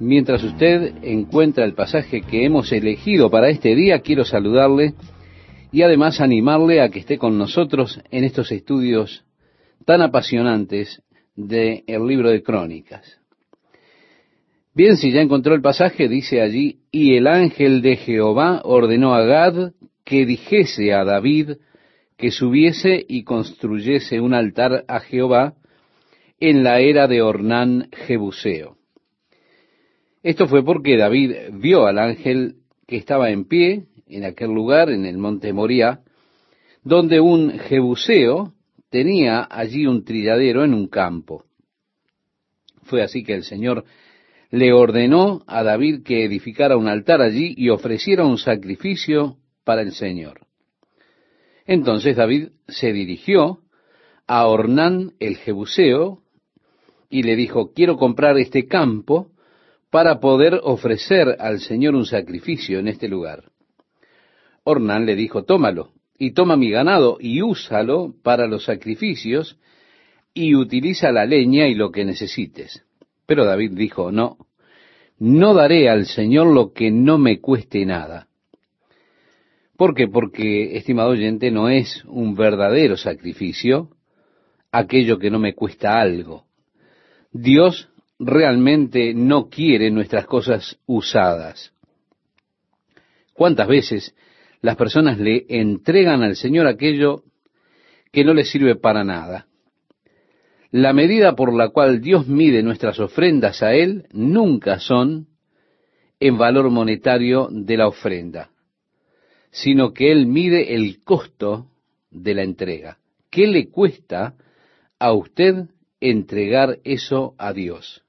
Mientras usted encuentra el pasaje que hemos elegido para este día, quiero saludarle y además animarle a que esté con nosotros en estos estudios tan apasionantes del libro de Crónicas. Bien, si ya encontró el pasaje, dice allí, y el ángel de Jehová ordenó a Gad que dijese a David que subiese y construyese un altar a Jehová en la era de Ornán Jebuseo. Esto fue porque David vio al ángel que estaba en pie en aquel lugar, en el monte Moría, donde un jebuseo tenía allí un trilladero en un campo. Fue así que el Señor le ordenó a David que edificara un altar allí y ofreciera un sacrificio para el Señor. Entonces David se dirigió a Ornán el Jebuseo y le dijo, quiero comprar este campo para poder ofrecer al Señor un sacrificio en este lugar. Ornán le dijo, tómalo, y toma mi ganado, y úsalo para los sacrificios, y utiliza la leña y lo que necesites. Pero David dijo, no, no daré al Señor lo que no me cueste nada. ¿Por qué? Porque, estimado oyente, no es un verdadero sacrificio aquello que no me cuesta algo. Dios realmente no quiere nuestras cosas usadas. ¿Cuántas veces las personas le entregan al Señor aquello que no le sirve para nada? La medida por la cual Dios mide nuestras ofrendas a Él nunca son en valor monetario de la ofrenda, sino que Él mide el costo de la entrega. ¿Qué le cuesta a usted entregar eso a Dios?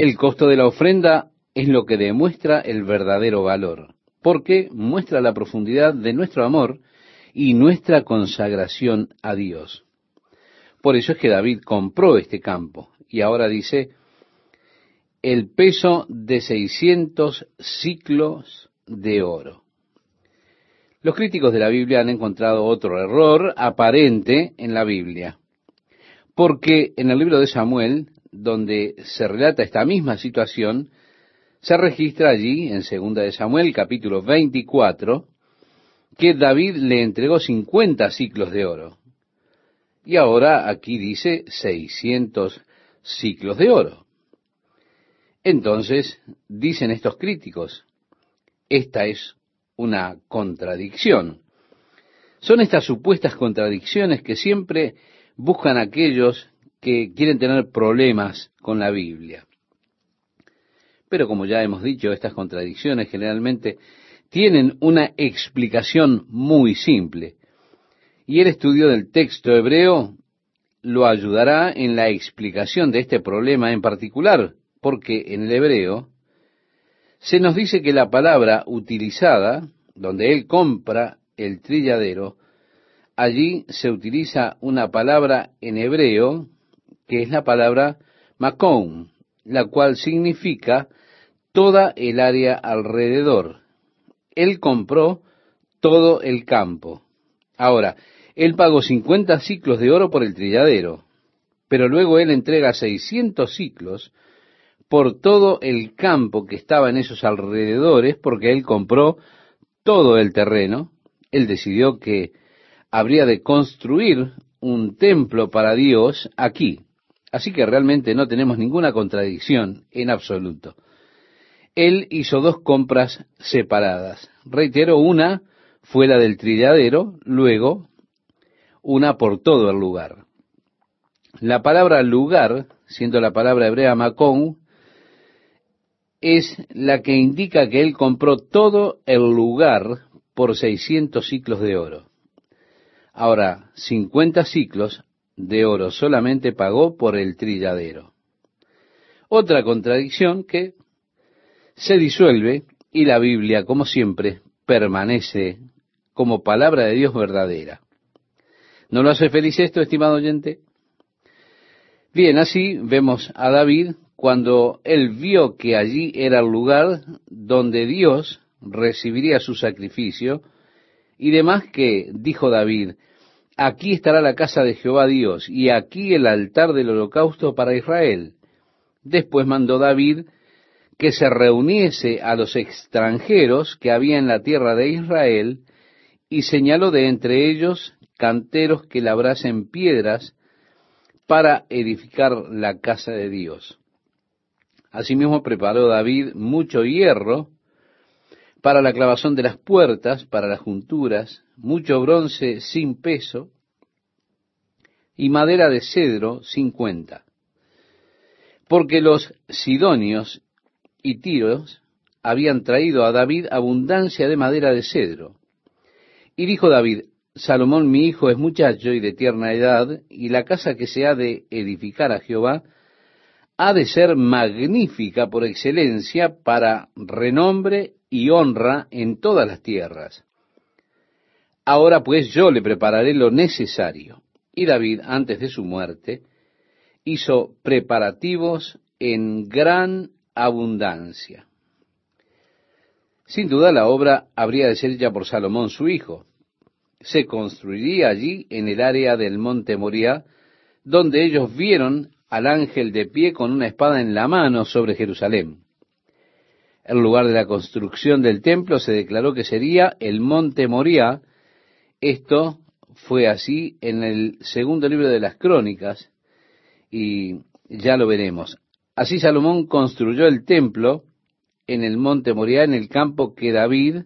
El costo de la ofrenda es lo que demuestra el verdadero valor, porque muestra la profundidad de nuestro amor y nuestra consagración a Dios. Por eso es que David compró este campo y ahora dice el peso de 600 ciclos de oro. Los críticos de la Biblia han encontrado otro error aparente en la Biblia, porque en el libro de Samuel donde se relata esta misma situación, se registra allí, en segunda de Samuel, capítulo 24, que David le entregó 50 ciclos de oro. Y ahora aquí dice 600 ciclos de oro. Entonces, dicen estos críticos, esta es una contradicción. Son estas supuestas contradicciones que siempre buscan aquellos que quieren tener problemas con la Biblia. Pero como ya hemos dicho, estas contradicciones generalmente tienen una explicación muy simple. Y el estudio del texto hebreo lo ayudará en la explicación de este problema en particular, porque en el hebreo se nos dice que la palabra utilizada, donde él compra el trilladero, allí se utiliza una palabra en hebreo que es la palabra Macón, la cual significa toda el área alrededor. Él compró todo el campo. Ahora, él pagó 50 ciclos de oro por el trilladero, pero luego él entrega 600 ciclos por todo el campo que estaba en esos alrededores, porque él compró todo el terreno. Él decidió que habría de construir un templo para Dios aquí. Así que realmente no tenemos ninguna contradicción en absoluto. Él hizo dos compras separadas. Reitero, una fue la del trilladero, luego una por todo el lugar. La palabra lugar, siendo la palabra hebrea macón, es la que indica que él compró todo el lugar por 600 ciclos de oro. Ahora, 50 ciclos de oro solamente pagó por el trilladero. Otra contradicción que se disuelve y la Biblia, como siempre, permanece como palabra de Dios verdadera. ¿No lo hace feliz esto, estimado oyente? Bien, así vemos a David cuando él vio que allí era el lugar donde Dios recibiría su sacrificio, y demás que dijo David, aquí estará la casa de Jehová Dios, y aquí el altar del holocausto para Israel. Después mandó David que se reuniese a los extranjeros que había en la tierra de Israel, y señaló de entre ellos canteros que labrasen piedras para edificar la casa de Dios. Asimismo preparó David mucho hierro para la clavazón de las puertas, para las junturas, mucho bronce sin peso y madera de cedro sin cuenta. Porque los sidonios y tiros habían traído a David abundancia de madera de cedro. Y dijo David, Salomón mi hijo es muchacho y de tierna edad, y la casa que se ha de edificar a Jehová ha de ser magnífica por excelencia para renombre y honra en todas las tierras. Ahora pues yo le prepararé lo necesario. Y David, antes de su muerte, hizo preparativos en gran abundancia. Sin duda la obra habría de ser hecha por Salomón su hijo. Se construiría allí en el área del monte Moriah, donde ellos vieron al ángel de pie con una espada en la mano sobre Jerusalén. El lugar de la construcción del templo se declaró que sería el monte Moriah. Esto fue así en el segundo libro de las crónicas y ya lo veremos. Así Salomón construyó el templo en el monte Moriah, en el campo que David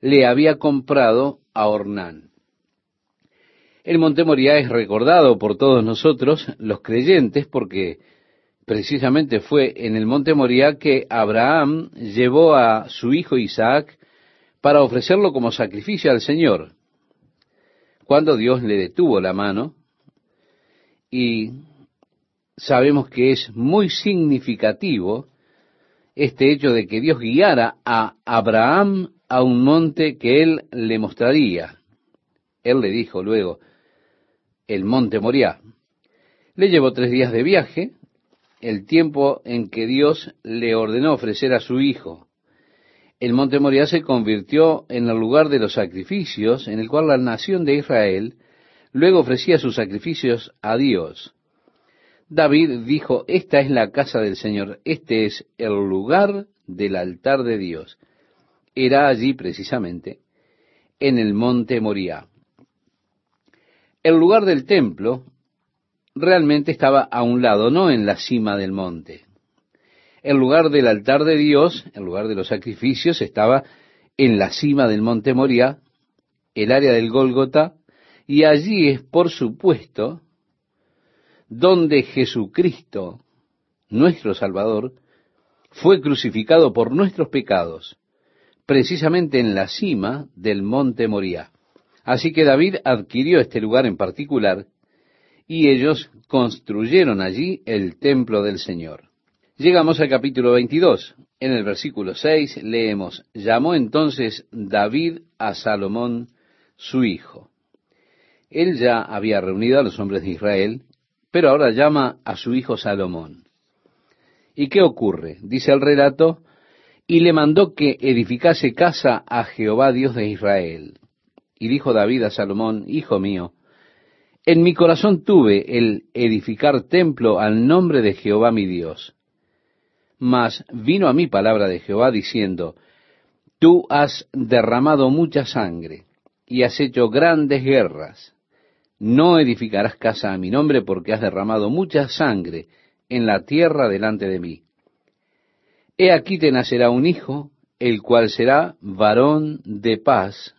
le había comprado a Ornán. El monte Moriah es recordado por todos nosotros, los creyentes, porque precisamente fue en el monte Moriah que Abraham llevó a su hijo Isaac para ofrecerlo como sacrificio al Señor. Cuando Dios le detuvo la mano, y sabemos que es muy significativo este hecho de que Dios guiara a Abraham a un monte que él le mostraría. Él le dijo luego, el monte Moriah. Le llevó tres días de viaje, el tiempo en que Dios le ordenó ofrecer a su hijo. El monte Moriah se convirtió en el lugar de los sacrificios en el cual la nación de Israel luego ofrecía sus sacrificios a Dios. David dijo, esta es la casa del Señor, este es el lugar del altar de Dios. Era allí precisamente, en el monte Moriah. El lugar del templo realmente estaba a un lado, no en la cima del monte. El lugar del altar de Dios, el lugar de los sacrificios, estaba en la cima del monte Moria, el área del Gólgota, y allí es, por supuesto, donde Jesucristo, nuestro Salvador, fue crucificado por nuestros pecados, precisamente en la cima del monte Moria. Así que David adquirió este lugar en particular y ellos construyeron allí el templo del Señor. Llegamos al capítulo 22. En el versículo 6 leemos, llamó entonces David a Salomón su hijo. Él ya había reunido a los hombres de Israel, pero ahora llama a su hijo Salomón. ¿Y qué ocurre? Dice el relato, y le mandó que edificase casa a Jehová Dios de Israel. Y dijo David a Salomón, Hijo mío, en mi corazón tuve el edificar templo al nombre de Jehová mi Dios. Mas vino a mí palabra de Jehová diciendo, Tú has derramado mucha sangre y has hecho grandes guerras. No edificarás casa a mi nombre porque has derramado mucha sangre en la tierra delante de mí. He aquí te nacerá un hijo, el cual será varón de paz,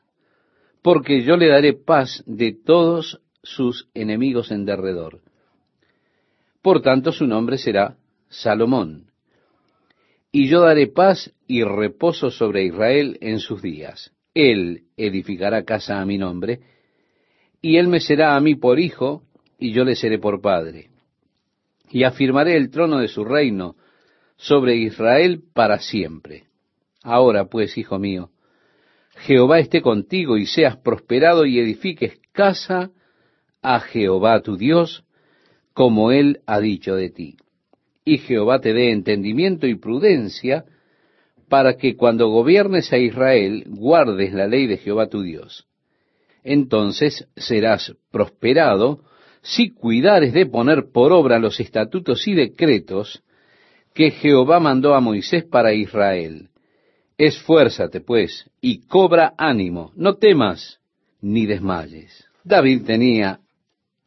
porque yo le daré paz de todos sus enemigos en derredor. Por tanto su nombre será Salomón. Y yo daré paz y reposo sobre Israel en sus días. Él edificará casa a mi nombre, y él me será a mí por hijo, y yo le seré por padre. Y afirmaré el trono de su reino sobre Israel para siempre. Ahora pues, hijo mío, Jehová esté contigo y seas prosperado y edifiques casa a Jehová tu Dios, como él ha dicho de ti. Y Jehová te dé entendimiento y prudencia, para que cuando gobiernes a Israel guardes la ley de Jehová tu Dios. Entonces serás prosperado si cuidares de poner por obra los estatutos y decretos que Jehová mandó a Moisés para Israel. Esfuérzate, pues, y cobra ánimo, no temas ni desmayes. David tenía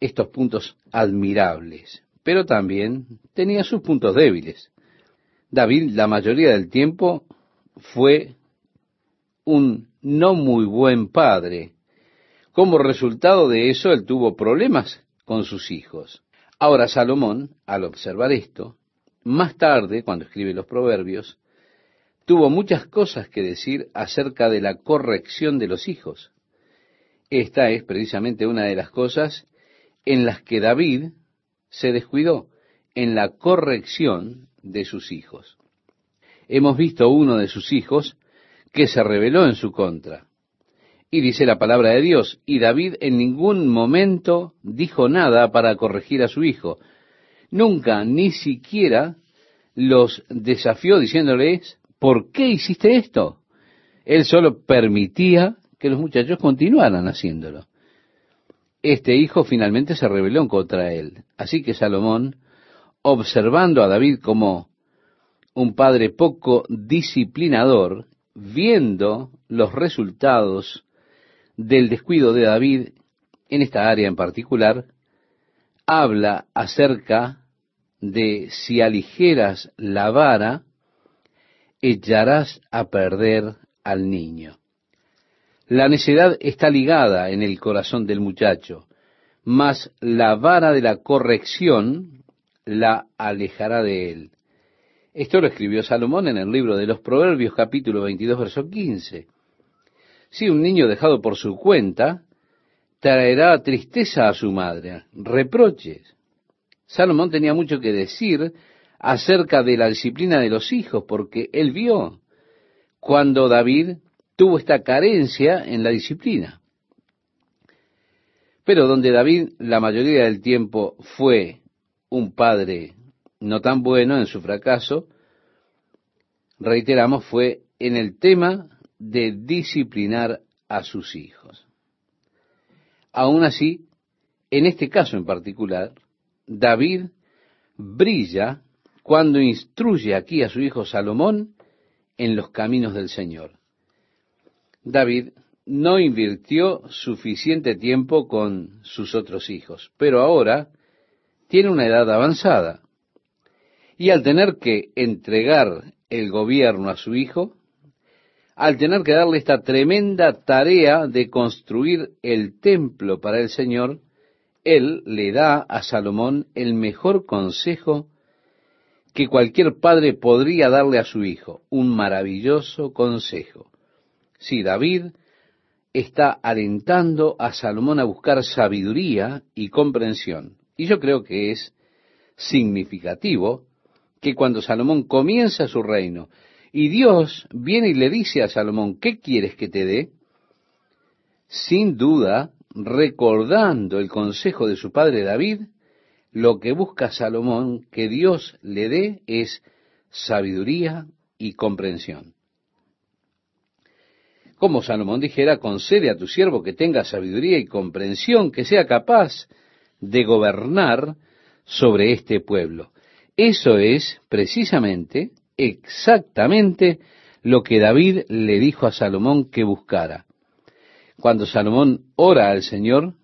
estos puntos admirables, pero también tenía sus puntos débiles. David la mayoría del tiempo fue un no muy buen padre. Como resultado de eso, él tuvo problemas con sus hijos. Ahora Salomón, al observar esto, más tarde, cuando escribe los proverbios, tuvo muchas cosas que decir acerca de la corrección de los hijos. Esta es precisamente una de las cosas en las que David se descuidó, en la corrección de sus hijos. Hemos visto uno de sus hijos que se rebeló en su contra. Y dice la palabra de Dios, y David en ningún momento dijo nada para corregir a su hijo. Nunca, ni siquiera los desafió diciéndoles, ¿por qué hiciste esto? Él solo permitía que los muchachos continuaran haciéndolo. Este hijo finalmente se rebeló contra él. Así que Salomón, observando a David como un padre poco disciplinador, viendo los resultados del descuido de David en esta área en particular, habla acerca de si aligeras la vara, echarás a perder al niño. La necedad está ligada en el corazón del muchacho, mas la vara de la corrección la alejará de él. Esto lo escribió Salomón en el libro de los Proverbios capítulo 22, verso 15. Si un niño dejado por su cuenta traerá tristeza a su madre, reproches. Salomón tenía mucho que decir acerca de la disciplina de los hijos, porque él vio cuando David tuvo esta carencia en la disciplina. Pero donde David la mayoría del tiempo fue un padre no tan bueno en su fracaso, reiteramos, fue en el tema de disciplinar a sus hijos. Aún así, en este caso en particular, David brilla cuando instruye aquí a su hijo Salomón en los caminos del Señor. David no invirtió suficiente tiempo con sus otros hijos, pero ahora tiene una edad avanzada. Y al tener que entregar el gobierno a su hijo, al tener que darle esta tremenda tarea de construir el templo para el Señor, él le da a Salomón el mejor consejo que cualquier padre podría darle a su hijo, un maravilloso consejo. Si David está alentando a Salomón a buscar sabiduría y comprensión. Y yo creo que es significativo que cuando Salomón comienza su reino y Dios viene y le dice a Salomón, ¿qué quieres que te dé? Sin duda, recordando el consejo de su padre David, lo que busca Salomón que Dios le dé es sabiduría y comprensión. Como Salomón dijera, concede a tu siervo que tenga sabiduría y comprensión, que sea capaz de gobernar sobre este pueblo. Eso es precisamente, exactamente lo que David le dijo a Salomón que buscara. Cuando Salomón ora al Señor,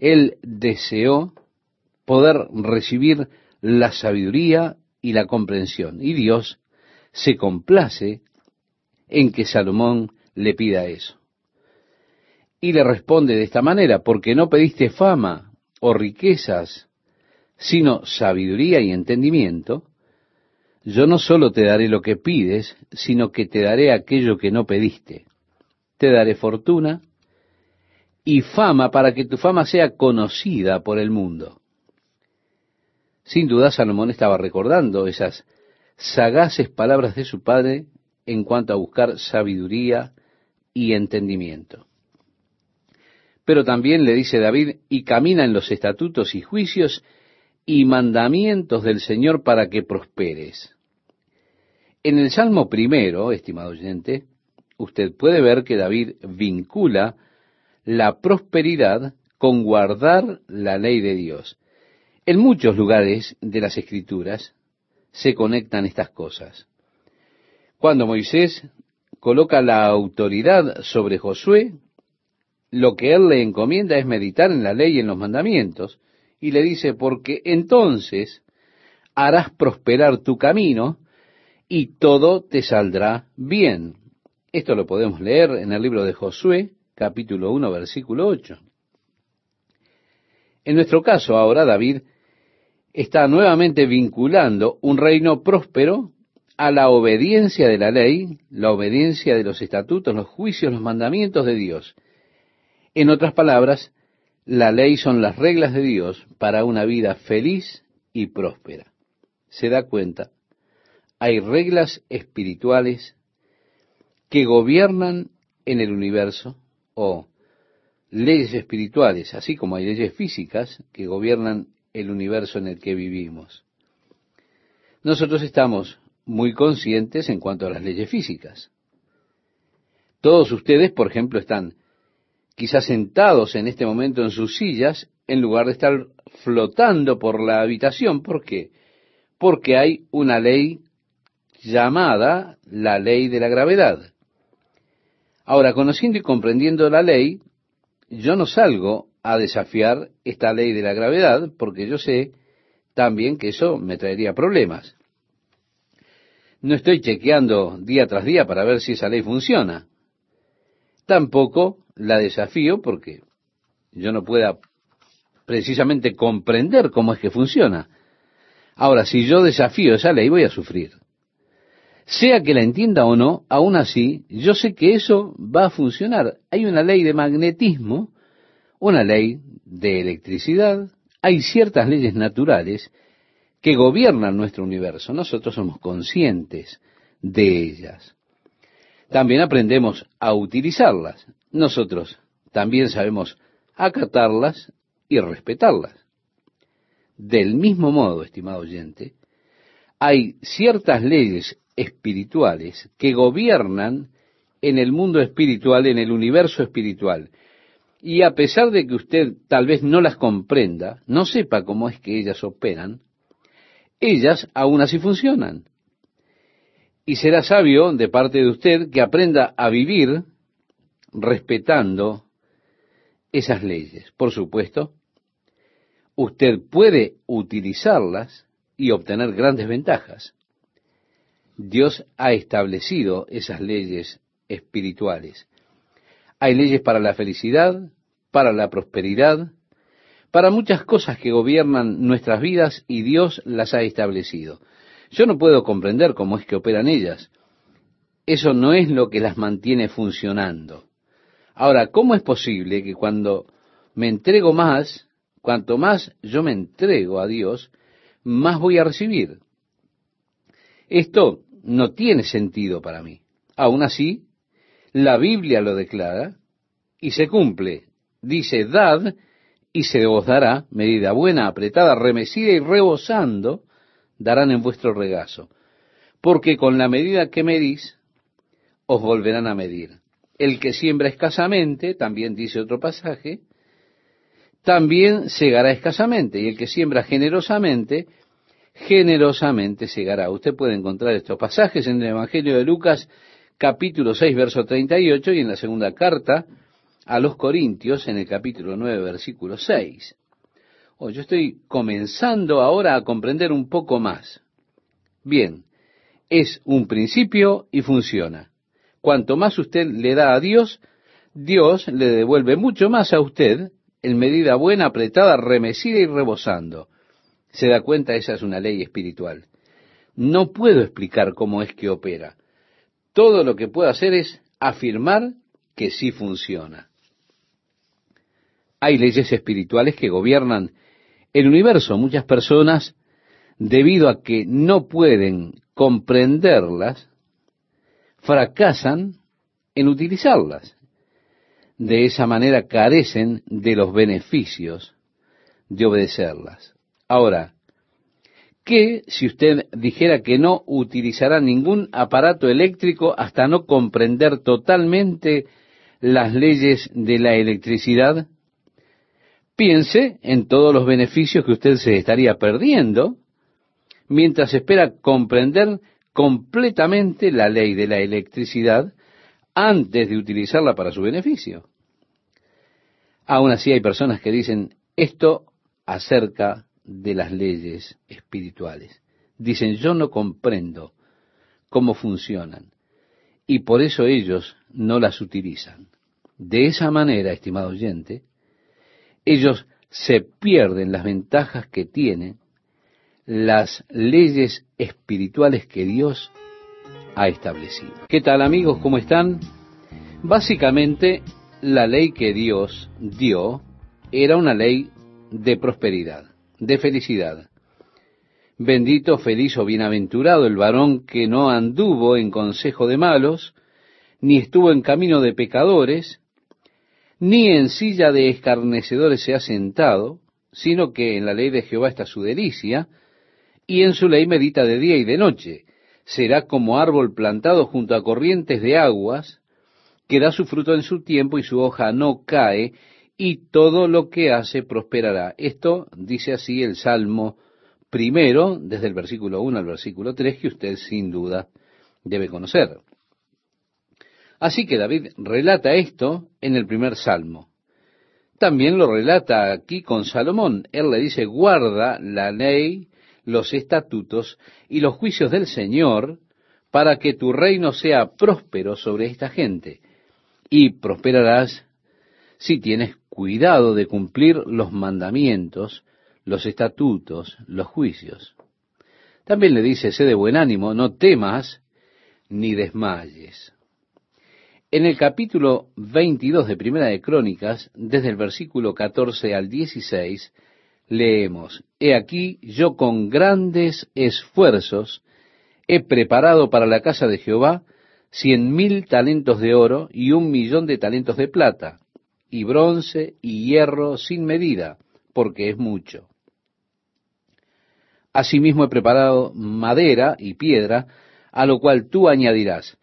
él deseó poder recibir la sabiduría y la comprensión. Y Dios se complace en que Salomón le pida eso. Y le responde de esta manera, porque no pediste fama o riquezas sino sabiduría y entendimiento, yo no solo te daré lo que pides, sino que te daré aquello que no pediste. Te daré fortuna y fama para que tu fama sea conocida por el mundo. Sin duda Salomón estaba recordando esas sagaces palabras de su padre en cuanto a buscar sabiduría y entendimiento. Pero también le dice David, y camina en los estatutos y juicios y mandamientos del Señor para que prosperes. En el Salmo primero, estimado oyente, usted puede ver que David vincula la prosperidad con guardar la ley de Dios. En muchos lugares de las Escrituras se conectan estas cosas. Cuando Moisés coloca la autoridad sobre Josué, lo que él le encomienda es meditar en la ley y en los mandamientos, y le dice, porque entonces harás prosperar tu camino y todo te saldrá bien. Esto lo podemos leer en el libro de Josué, capítulo 1, versículo 8. En nuestro caso ahora David está nuevamente vinculando un reino próspero a la obediencia de la ley, la obediencia de los estatutos, los juicios, los mandamientos de Dios. En otras palabras, la ley son las reglas de Dios para una vida feliz y próspera. ¿Se da cuenta? Hay reglas espirituales que gobiernan en el universo o leyes espirituales, así como hay leyes físicas que gobiernan el universo en el que vivimos. Nosotros estamos muy conscientes en cuanto a las leyes físicas. Todos ustedes, por ejemplo, están quizás sentados en este momento en sus sillas en lugar de estar flotando por la habitación. ¿Por qué? Porque hay una ley llamada la ley de la gravedad. Ahora, conociendo y comprendiendo la ley, yo no salgo a desafiar esta ley de la gravedad porque yo sé también que eso me traería problemas. No estoy chequeando día tras día para ver si esa ley funciona. Tampoco la desafío porque yo no pueda precisamente comprender cómo es que funciona. Ahora, si yo desafío esa ley, voy a sufrir. Sea que la entienda o no, aún así, yo sé que eso va a funcionar. Hay una ley de magnetismo, una ley de electricidad, hay ciertas leyes naturales que gobiernan nuestro universo. Nosotros somos conscientes de ellas. También aprendemos a utilizarlas. Nosotros también sabemos acatarlas y respetarlas. Del mismo modo, estimado oyente, hay ciertas leyes espirituales que gobiernan en el mundo espiritual, en el universo espiritual. Y a pesar de que usted tal vez no las comprenda, no sepa cómo es que ellas operan, ellas aún así funcionan. Y será sabio de parte de usted que aprenda a vivir respetando esas leyes. Por supuesto, usted puede utilizarlas y obtener grandes ventajas. Dios ha establecido esas leyes espirituales. Hay leyes para la felicidad, para la prosperidad, para muchas cosas que gobiernan nuestras vidas y Dios las ha establecido. Yo no puedo comprender cómo es que operan ellas. Eso no es lo que las mantiene funcionando. Ahora, ¿cómo es posible que cuando me entrego más, cuanto más yo me entrego a Dios, más voy a recibir? Esto no tiene sentido para mí. Aún así, la Biblia lo declara y se cumple. Dice, dad y se os dará, medida buena, apretada, remecida y rebosando, darán en vuestro regazo. Porque con la medida que medís, os volverán a medir. El que siembra escasamente, también dice otro pasaje, también segará escasamente, y el que siembra generosamente, generosamente segará. Usted puede encontrar estos pasajes en el Evangelio de Lucas, capítulo 6, verso 38, y en la segunda carta a los Corintios en el capítulo 9, versículo 6. Oh, yo estoy comenzando ahora a comprender un poco más. Bien, es un principio y funciona. Cuanto más usted le da a Dios, Dios le devuelve mucho más a usted en medida buena, apretada, remecida y rebosando. Se da cuenta, esa es una ley espiritual. No puedo explicar cómo es que opera. Todo lo que puedo hacer es afirmar que sí funciona. Hay leyes espirituales que gobiernan el universo. Muchas personas, debido a que no pueden comprenderlas, fracasan en utilizarlas. De esa manera carecen de los beneficios de obedecerlas. Ahora, ¿qué si usted dijera que no utilizará ningún aparato eléctrico hasta no comprender totalmente las leyes de la electricidad? Piense en todos los beneficios que usted se estaría perdiendo, mientras espera comprender completamente la ley de la electricidad antes de utilizarla para su beneficio. Aún así hay personas que dicen esto acerca de las leyes espirituales. Dicen, yo no comprendo cómo funcionan y por eso ellos no las utilizan. De esa manera, estimado oyente, ellos se pierden las ventajas que tienen las leyes espirituales que Dios ha establecido. ¿Qué tal amigos? ¿Cómo están? Básicamente, la ley que Dios dio era una ley de prosperidad, de felicidad. Bendito, feliz o bienaventurado el varón que no anduvo en consejo de malos, ni estuvo en camino de pecadores, ni en silla de escarnecedores se ha sentado, sino que en la ley de Jehová está su delicia, y en su ley medita de día y de noche. Será como árbol plantado junto a corrientes de aguas, que da su fruto en su tiempo y su hoja no cae, y todo lo que hace prosperará. Esto dice así el Salmo primero, desde el versículo 1 al versículo 3, que usted sin duda debe conocer. Así que David relata esto en el primer Salmo. También lo relata aquí con Salomón. Él le dice, guarda la ley los estatutos y los juicios del Señor, para que tu reino sea próspero sobre esta gente. Y prosperarás si tienes cuidado de cumplir los mandamientos, los estatutos, los juicios. También le dice, sé de buen ánimo, no temas ni desmayes. En el capítulo 22 de Primera de Crónicas, desde el versículo 14 al 16, leemos, He aquí yo con grandes esfuerzos he preparado para la casa de Jehová cien mil talentos de oro y un millón de talentos de plata, y bronce y hierro sin medida, porque es mucho. Asimismo he preparado madera y piedra, a lo cual tú añadirás.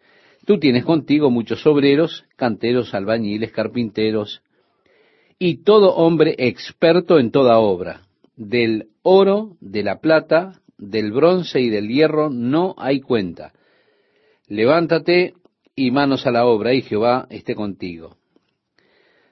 Tú tienes contigo muchos obreros, canteros, albañiles, carpinteros, y todo hombre experto en toda obra. Del oro, de la plata, del bronce y del hierro no hay cuenta. Levántate y manos a la obra, y Jehová esté contigo.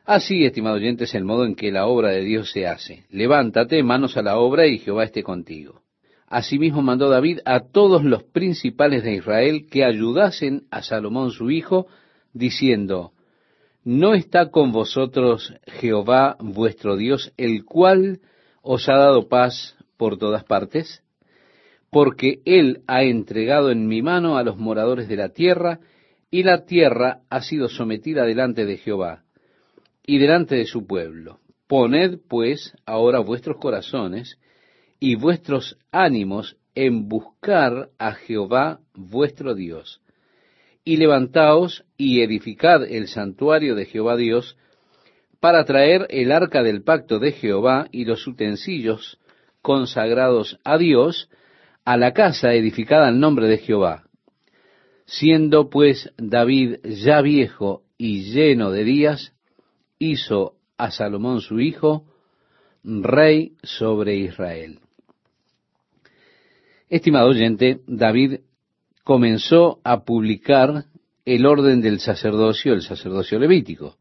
Así, estimado oyente, es el modo en que la obra de Dios se hace. Levántate, manos a la obra, y Jehová esté contigo. Asimismo mandó David a todos los principales de Israel que ayudasen a Salomón su hijo, diciendo, ¿No está con vosotros Jehová vuestro Dios, el cual os ha dado paz por todas partes? Porque Él ha entregado en mi mano a los moradores de la tierra, y la tierra ha sido sometida delante de Jehová y delante de su pueblo. Poned pues ahora vuestros corazones y vuestros ánimos en buscar a Jehová vuestro Dios y levantaos y edificad el santuario de Jehová Dios, para traer el arca del pacto de Jehová y los utensilios consagrados a Dios a la casa edificada al nombre de Jehová. Siendo pues David ya viejo y lleno de días, hizo a Salomón su hijo rey sobre Israel. Estimado oyente, David comenzó a publicar el orden del sacerdocio, el sacerdocio levítico.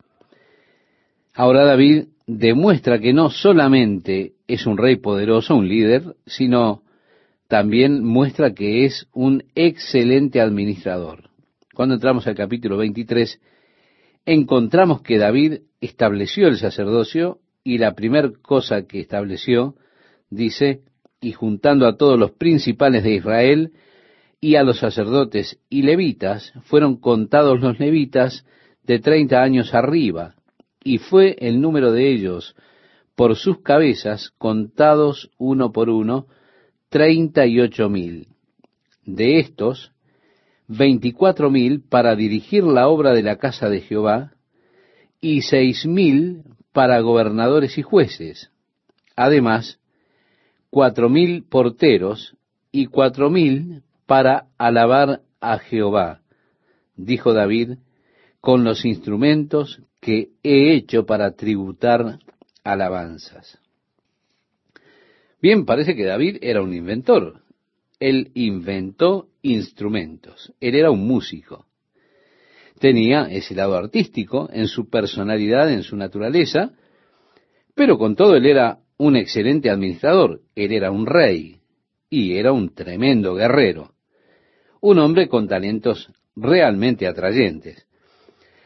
Ahora David demuestra que no solamente es un rey poderoso, un líder, sino también muestra que es un excelente administrador. Cuando entramos al capítulo 23, encontramos que David estableció el sacerdocio y la primera cosa que estableció, dice, y juntando a todos los principales de Israel, y a los sacerdotes y levitas fueron contados los levitas de treinta años arriba, y fue el número de ellos por sus cabezas contados uno por uno, treinta y ocho mil. De estos, veinticuatro mil para dirigir la obra de la casa de Jehová, y seis mil para gobernadores y jueces. Además, cuatro mil porteros y cuatro mil para alabar a Jehová, dijo David, con los instrumentos que he hecho para tributar alabanzas. Bien, parece que David era un inventor. Él inventó instrumentos. Él era un músico. Tenía ese lado artístico en su personalidad, en su naturaleza, pero con todo él era un excelente administrador. Él era un rey y era un tremendo guerrero. Un hombre con talentos realmente atrayentes.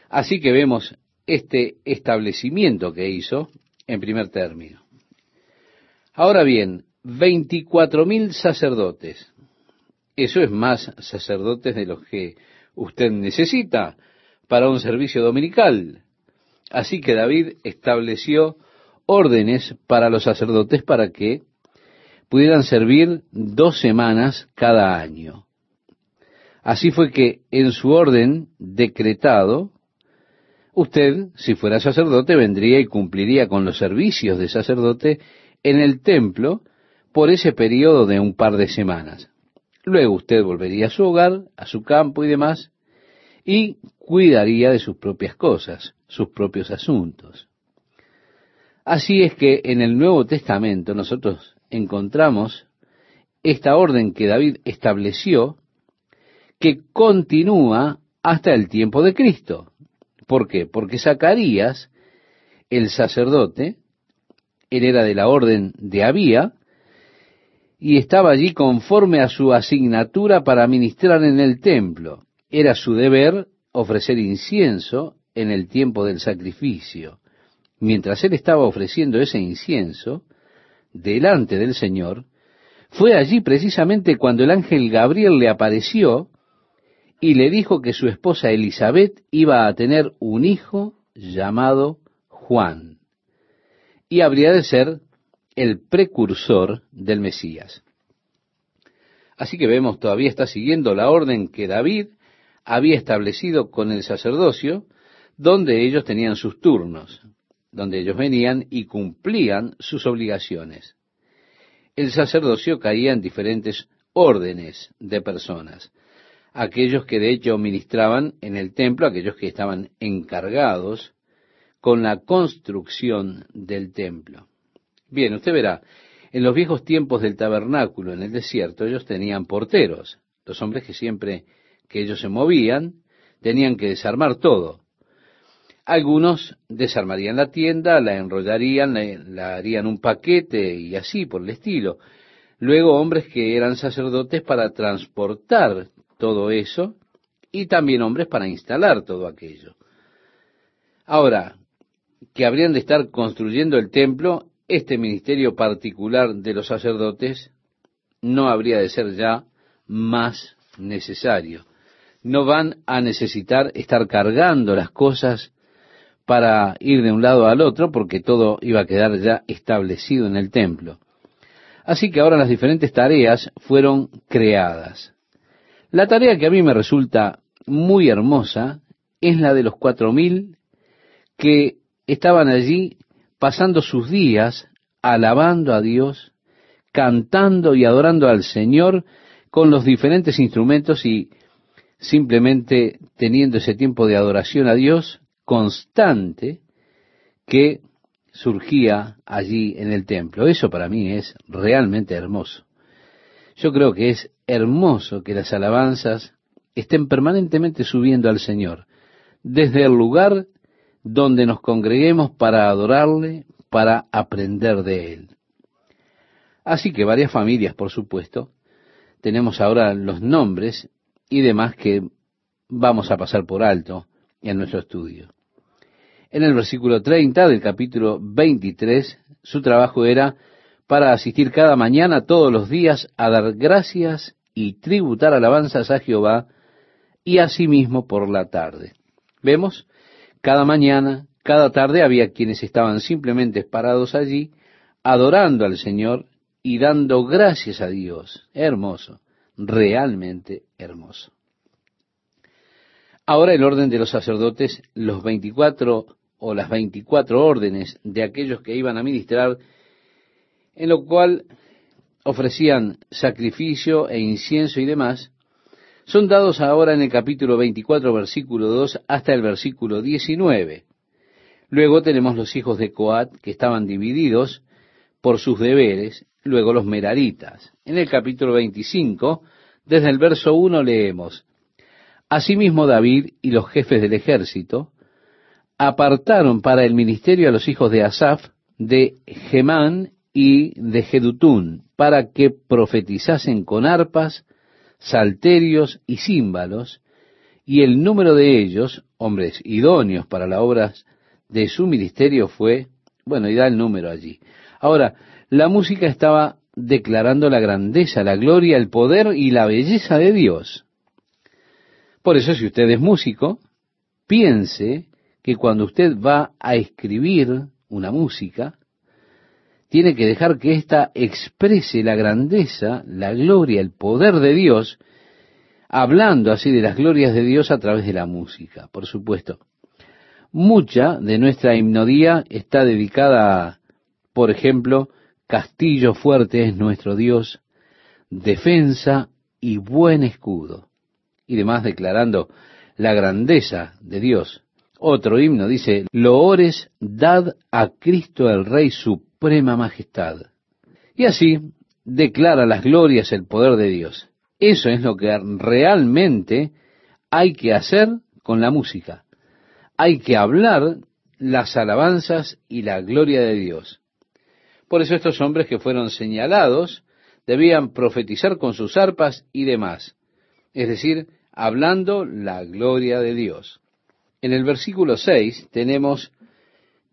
Así que vemos este establecimiento que hizo en primer término. Ahora bien, 24.000 sacerdotes. Eso es más sacerdotes de los que usted necesita para un servicio dominical. Así que David estableció órdenes para los sacerdotes para que pudieran servir dos semanas cada año. Así fue que en su orden decretado, usted, si fuera sacerdote, vendría y cumpliría con los servicios de sacerdote en el templo por ese periodo de un par de semanas. Luego usted volvería a su hogar, a su campo y demás, y cuidaría de sus propias cosas, sus propios asuntos. Así es que en el Nuevo Testamento nosotros encontramos esta orden que David estableció que continúa hasta el tiempo de Cristo. ¿Por qué? Porque Zacarías, el sacerdote, él era de la orden de Abía, y estaba allí conforme a su asignatura para ministrar en el templo. Era su deber ofrecer incienso en el tiempo del sacrificio. Mientras él estaba ofreciendo ese incienso delante del Señor, fue allí precisamente cuando el ángel Gabriel le apareció y le dijo que su esposa Elizabeth iba a tener un hijo llamado Juan y habría de ser el precursor del Mesías. Así que vemos, todavía está siguiendo la orden que David había establecido con el sacerdocio, donde ellos tenían sus turnos, donde ellos venían y cumplían sus obligaciones. El sacerdocio caía en diferentes órdenes de personas. Aquellos que de hecho ministraban en el templo, aquellos que estaban encargados con la construcción del templo. Bien, usted verá, en los viejos tiempos del tabernáculo en el desierto, ellos tenían porteros, los hombres que siempre que ellos se movían, tenían que desarmar todo. Algunos desarmarían la tienda, la enrollarían, la, harían un paquete y así por el estilo. Luego hombres que eran sacerdotes para transportar todo eso y también hombres para instalar todo aquello. Ahora, que habrían de estar construyendo el templo, este ministerio particular de los sacerdotes no habría de ser ya más necesario. No van a necesitar estar cargando las cosas para ir de un lado al otro, porque todo iba a quedar ya establecido en el templo. Así que ahora las diferentes tareas fueron creadas. La tarea que a mí me resulta muy hermosa es la de los cuatro mil que estaban allí pasando sus días alabando a Dios, cantando y adorando al Señor con los diferentes instrumentos y simplemente teniendo ese tiempo de adoración a Dios constante que surgía allí en el templo. Eso para mí es realmente hermoso. Yo creo que es hermoso que las alabanzas estén permanentemente subiendo al Señor, desde el lugar donde nos congreguemos para adorarle, para aprender de él. Así que varias familias, por supuesto, tenemos ahora los nombres y demás que vamos a pasar por alto en nuestro estudio. En el versículo 30 del capítulo 23, su trabajo era para asistir cada mañana todos los días a dar gracias y tributar alabanzas a Jehová y asimismo por la tarde. Vemos cada mañana, cada tarde había quienes estaban simplemente parados allí, adorando al Señor y dando gracias a Dios. Hermoso, realmente hermoso. Ahora el orden de los sacerdotes, los 24 o las 24 órdenes de aquellos que iban a ministrar, en lo cual ofrecían sacrificio e incienso y demás, son dados ahora en el capítulo 24, versículo 2 hasta el versículo 19. Luego tenemos los hijos de Coat que estaban divididos por sus deberes luego los meraritas. En el capítulo 25, desde el verso 1 leemos, Asimismo David y los jefes del ejército apartaron para el ministerio a los hijos de Asaf, de Gemán y de Jedutún, para que profetizasen con arpas, salterios y címbalos, y el número de ellos, hombres idóneos para las obras de su ministerio, fue, bueno, y da el número allí. Ahora, la música estaba declarando la grandeza, la gloria, el poder y la belleza de Dios. Por eso, si usted es músico, piense que cuando usted va a escribir una música, tiene que dejar que ésta exprese la grandeza, la gloria, el poder de Dios, hablando así de las glorias de Dios a través de la música, por supuesto. Mucha de nuestra himnodía está dedicada a, por ejemplo, Castillo fuerte es nuestro Dios, defensa y buen escudo. Y demás declarando la grandeza de Dios. Otro himno dice, loores dad a Cristo el Rey suprema majestad. Y así declara las glorias, el poder de Dios. Eso es lo que realmente hay que hacer con la música. Hay que hablar las alabanzas y la gloria de Dios. Por eso estos hombres que fueron señalados debían profetizar con sus arpas y demás, es decir, hablando la gloria de Dios. En el versículo 6 tenemos,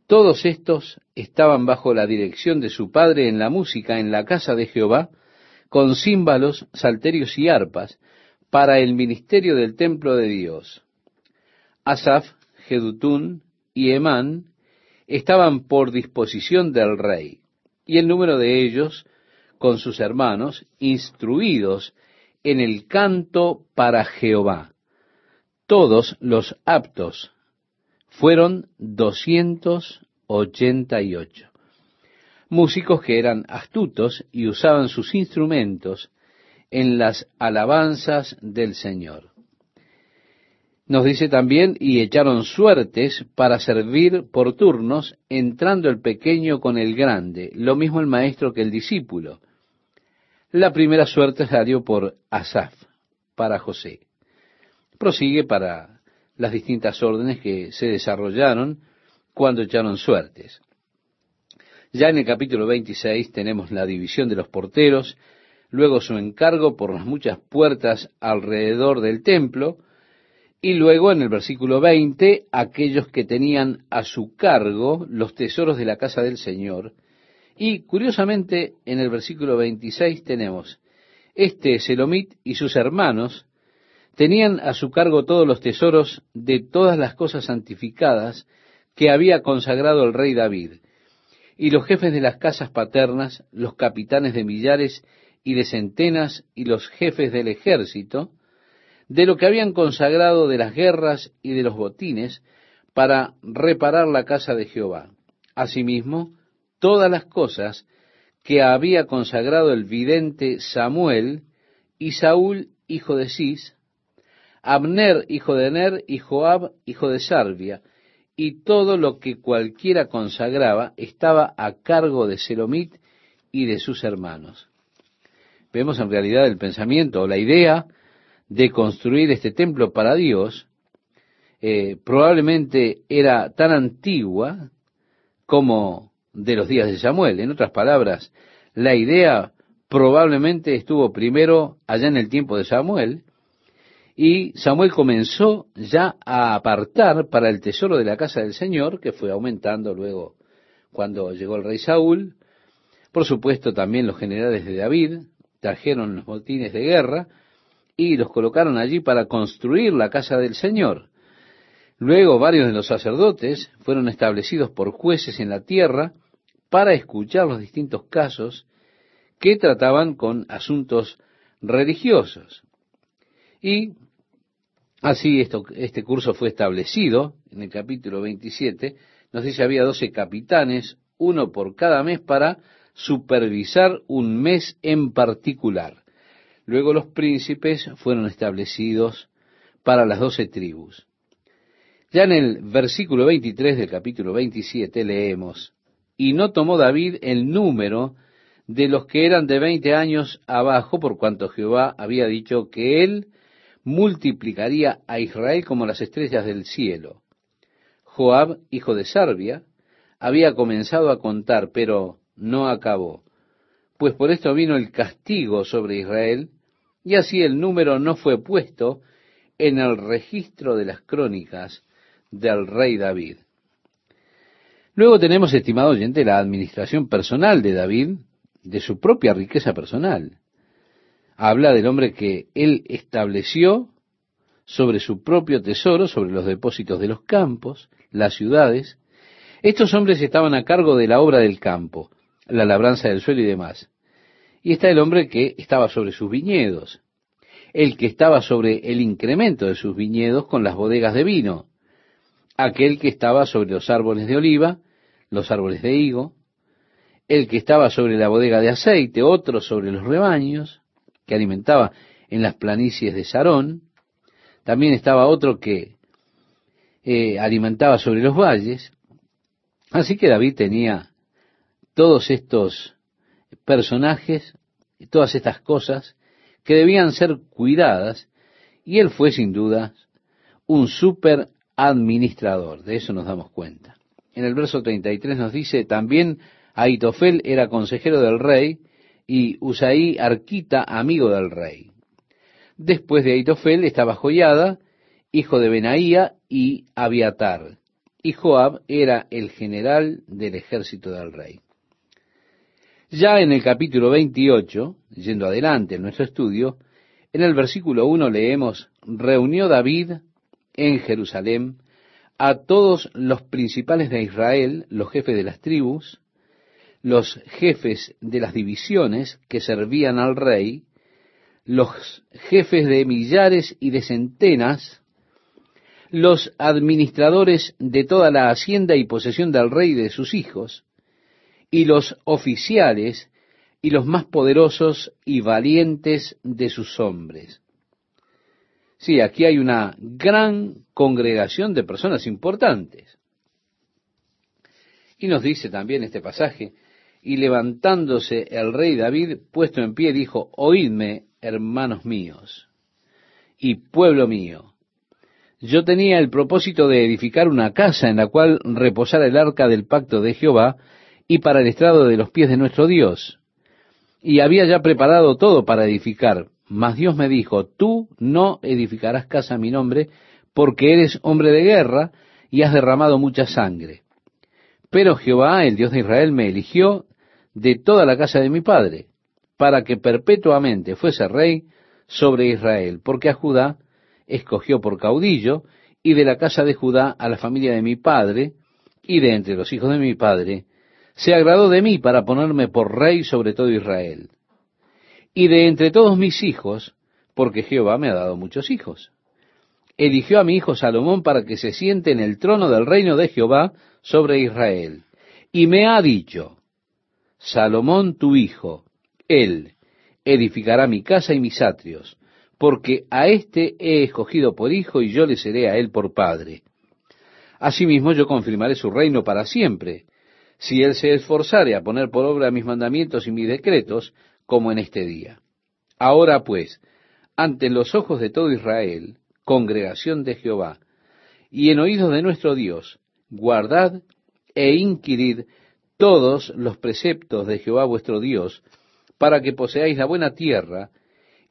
todos estos estaban bajo la dirección de su padre en la música en la casa de Jehová, con címbalos, salterios y arpas, para el ministerio del templo de Dios. Asaf, Jedutún y Emán estaban por disposición del rey y el número de ellos con sus hermanos, instruidos en el canto para Jehová. Todos los aptos fueron 288. Músicos que eran astutos y usaban sus instrumentos en las alabanzas del Señor. Nos dice también, y echaron suertes para servir por turnos, entrando el pequeño con el grande, lo mismo el maestro que el discípulo. La primera suerte la dio por Asaf, para José. Prosigue para las distintas órdenes que se desarrollaron cuando echaron suertes. Ya en el capítulo 26 tenemos la división de los porteros, luego su encargo por las muchas puertas alrededor del templo, y luego en el versículo 20, aquellos que tenían a su cargo los tesoros de la casa del Señor. Y curiosamente en el versículo 26 tenemos, este Selomit y sus hermanos tenían a su cargo todos los tesoros de todas las cosas santificadas que había consagrado el rey David. Y los jefes de las casas paternas, los capitanes de millares y de centenas y los jefes del ejército, de lo que habían consagrado de las guerras y de los botines para reparar la casa de Jehová. Asimismo, todas las cosas que había consagrado el vidente Samuel y Saúl, hijo de Cis, Abner, hijo de Ner, y Joab, hijo de Sarvia, y todo lo que cualquiera consagraba estaba a cargo de Selomit y de sus hermanos. Vemos en realidad el pensamiento o la idea de construir este templo para Dios eh, probablemente era tan antigua como de los días de Samuel. En otras palabras, la idea probablemente estuvo primero allá en el tiempo de Samuel, y Samuel comenzó ya a apartar para el tesoro de la casa del Señor, que fue aumentando luego cuando llegó el rey Saúl. Por supuesto, también los generales de David trajeron los botines de guerra, y los colocaron allí para construir la casa del Señor. Luego varios de los sacerdotes fueron establecidos por jueces en la tierra para escuchar los distintos casos que trataban con asuntos religiosos. Y así esto, este curso fue establecido en el capítulo 27. Nos dice había doce capitanes, uno por cada mes para supervisar un mes en particular. Luego los príncipes fueron establecidos para las doce tribus. Ya en el versículo 23 del capítulo 27 leemos, y no tomó David el número de los que eran de veinte años abajo, por cuanto Jehová había dicho que él multiplicaría a Israel como las estrellas del cielo. Joab, hijo de Sarbia, había comenzado a contar, pero no acabó, pues por esto vino el castigo sobre Israel, y así el número no fue puesto en el registro de las crónicas del rey David. Luego tenemos, estimado oyente, la administración personal de David, de su propia riqueza personal. Habla del hombre que él estableció sobre su propio tesoro, sobre los depósitos de los campos, las ciudades. Estos hombres estaban a cargo de la obra del campo, la labranza del suelo y demás. Y está el hombre que estaba sobre sus viñedos, el que estaba sobre el incremento de sus viñedos con las bodegas de vino, aquel que estaba sobre los árboles de oliva, los árboles de higo, el que estaba sobre la bodega de aceite, otro sobre los rebaños, que alimentaba en las planicies de Sarón, también estaba otro que eh, alimentaba sobre los valles, así que David tenía todos estos personajes, todas estas cosas que debían ser cuidadas, y él fue sin duda un super administrador, de eso nos damos cuenta. En el verso 33 nos dice, también Aitofel era consejero del rey y Usaí arquita amigo del rey. Después de Aitofel estaba Joyada, hijo de Benaía y Abiatar, y Joab era el general del ejército del rey. Ya en el capítulo 28, yendo adelante en nuestro estudio, en el versículo 1 leemos, reunió David en Jerusalén a todos los principales de Israel, los jefes de las tribus, los jefes de las divisiones que servían al rey, los jefes de millares y de centenas, los administradores de toda la hacienda y posesión del rey y de sus hijos, y los oficiales y los más poderosos y valientes de sus hombres. Sí, aquí hay una gran congregación de personas importantes. Y nos dice también este pasaje, y levantándose el rey David, puesto en pie, dijo, oídme, hermanos míos, y pueblo mío. Yo tenía el propósito de edificar una casa en la cual reposara el arca del pacto de Jehová y para el estrado de los pies de nuestro Dios. Y había ya preparado todo para edificar, mas Dios me dijo, tú no edificarás casa a mi nombre, porque eres hombre de guerra y has derramado mucha sangre. Pero Jehová, el Dios de Israel, me eligió de toda la casa de mi padre, para que perpetuamente fuese rey sobre Israel, porque a Judá escogió por caudillo, y de la casa de Judá a la familia de mi padre, y de entre los hijos de mi padre, se agradó de mí para ponerme por rey sobre todo Israel y de entre todos mis hijos, porque Jehová me ha dado muchos hijos. Eligió a mi hijo Salomón para que se siente en el trono del reino de Jehová sobre Israel. Y me ha dicho, Salomón tu hijo, él edificará mi casa y mis atrios, porque a éste he escogido por hijo y yo le seré a él por padre. Asimismo yo confirmaré su reino para siempre, si él se esforzare a poner por obra mis mandamientos y mis decretos, como en este día. Ahora pues, ante los ojos de todo Israel, congregación de Jehová, y en oídos de nuestro Dios, guardad e inquirid todos los preceptos de Jehová vuestro Dios, para que poseáis la buena tierra,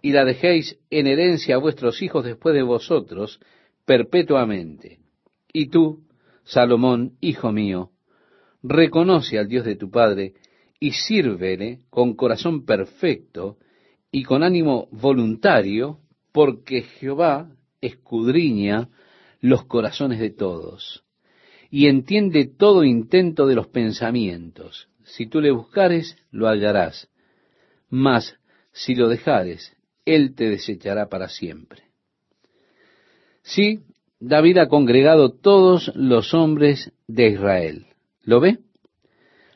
y la dejéis en herencia a vuestros hijos después de vosotros, perpetuamente. Y tú, Salomón, hijo mío, reconoce al Dios de tu Padre, y sírvele con corazón perfecto y con ánimo voluntario, porque Jehová escudriña los corazones de todos y entiende todo intento de los pensamientos. Si tú le buscares, lo hallarás, mas si lo dejares, él te desechará para siempre. Sí, David ha congregado todos los hombres de Israel. ¿Lo ve?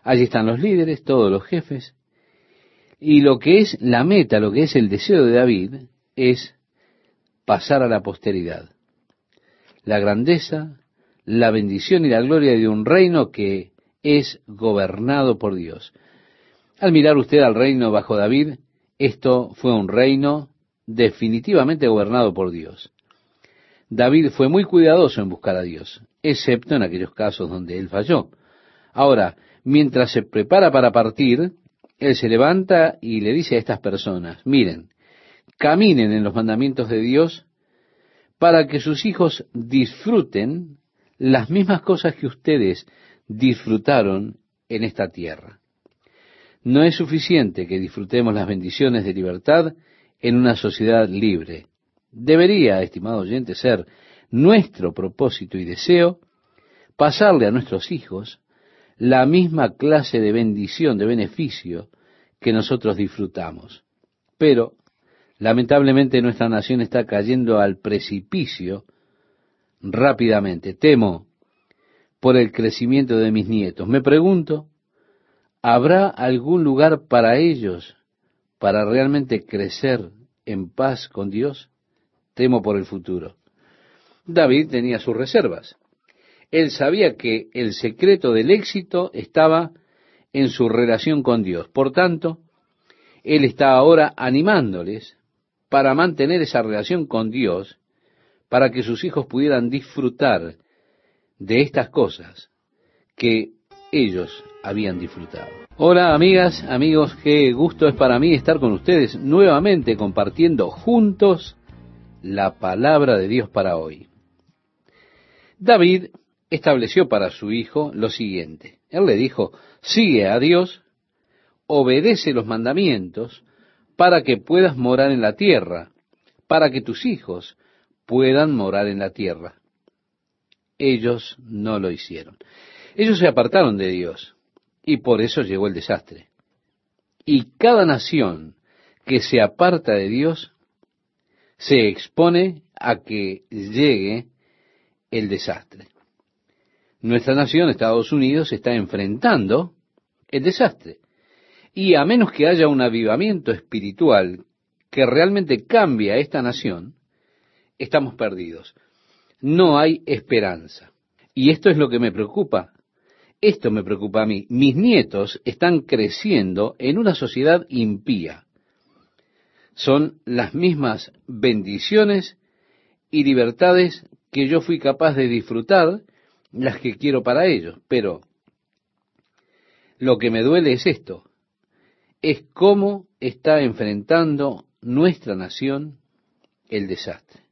Allí están los líderes, todos los jefes. Y lo que es la meta, lo que es el deseo de David, es pasar a la posteridad. La grandeza, la bendición y la gloria de un reino que es gobernado por Dios. Al mirar usted al reino bajo David, esto fue un reino definitivamente gobernado por Dios. David fue muy cuidadoso en buscar a Dios, excepto en aquellos casos donde él falló. Ahora, mientras se prepara para partir, él se levanta y le dice a estas personas, miren, caminen en los mandamientos de Dios para que sus hijos disfruten las mismas cosas que ustedes disfrutaron en esta tierra. No es suficiente que disfrutemos las bendiciones de libertad en una sociedad libre. Debería, estimado oyente, ser nuestro propósito y deseo pasarle a nuestros hijos la misma clase de bendición, de beneficio que nosotros disfrutamos. Pero, lamentablemente, nuestra nación está cayendo al precipicio rápidamente. Temo por el crecimiento de mis nietos. Me pregunto, ¿habrá algún lugar para ellos para realmente crecer en paz con Dios? Temo por el futuro. David tenía sus reservas. Él sabía que el secreto del éxito estaba en su relación con Dios. Por tanto, él está ahora animándoles para mantener esa relación con Dios, para que sus hijos pudieran disfrutar de estas cosas que ellos habían disfrutado. Hola amigas, amigos, qué gusto es para mí estar con ustedes nuevamente compartiendo juntos la palabra de Dios para hoy. David estableció para su hijo lo siguiente. Él le dijo, sigue a Dios, obedece los mandamientos, para que puedas morar en la tierra, para que tus hijos puedan morar en la tierra. Ellos no lo hicieron. Ellos se apartaron de Dios y por eso llegó el desastre. Y cada nación que se aparta de Dios se expone a que llegue el desastre. Nuestra nación, Estados Unidos, está enfrentando el desastre. Y a menos que haya un avivamiento espiritual que realmente cambie a esta nación, estamos perdidos. No hay esperanza. Y esto es lo que me preocupa. Esto me preocupa a mí. Mis nietos están creciendo en una sociedad impía. Son las mismas bendiciones y libertades que yo fui capaz de disfrutar, las que quiero para ellos. Pero lo que me duele es esto, es cómo está enfrentando nuestra nación el desastre.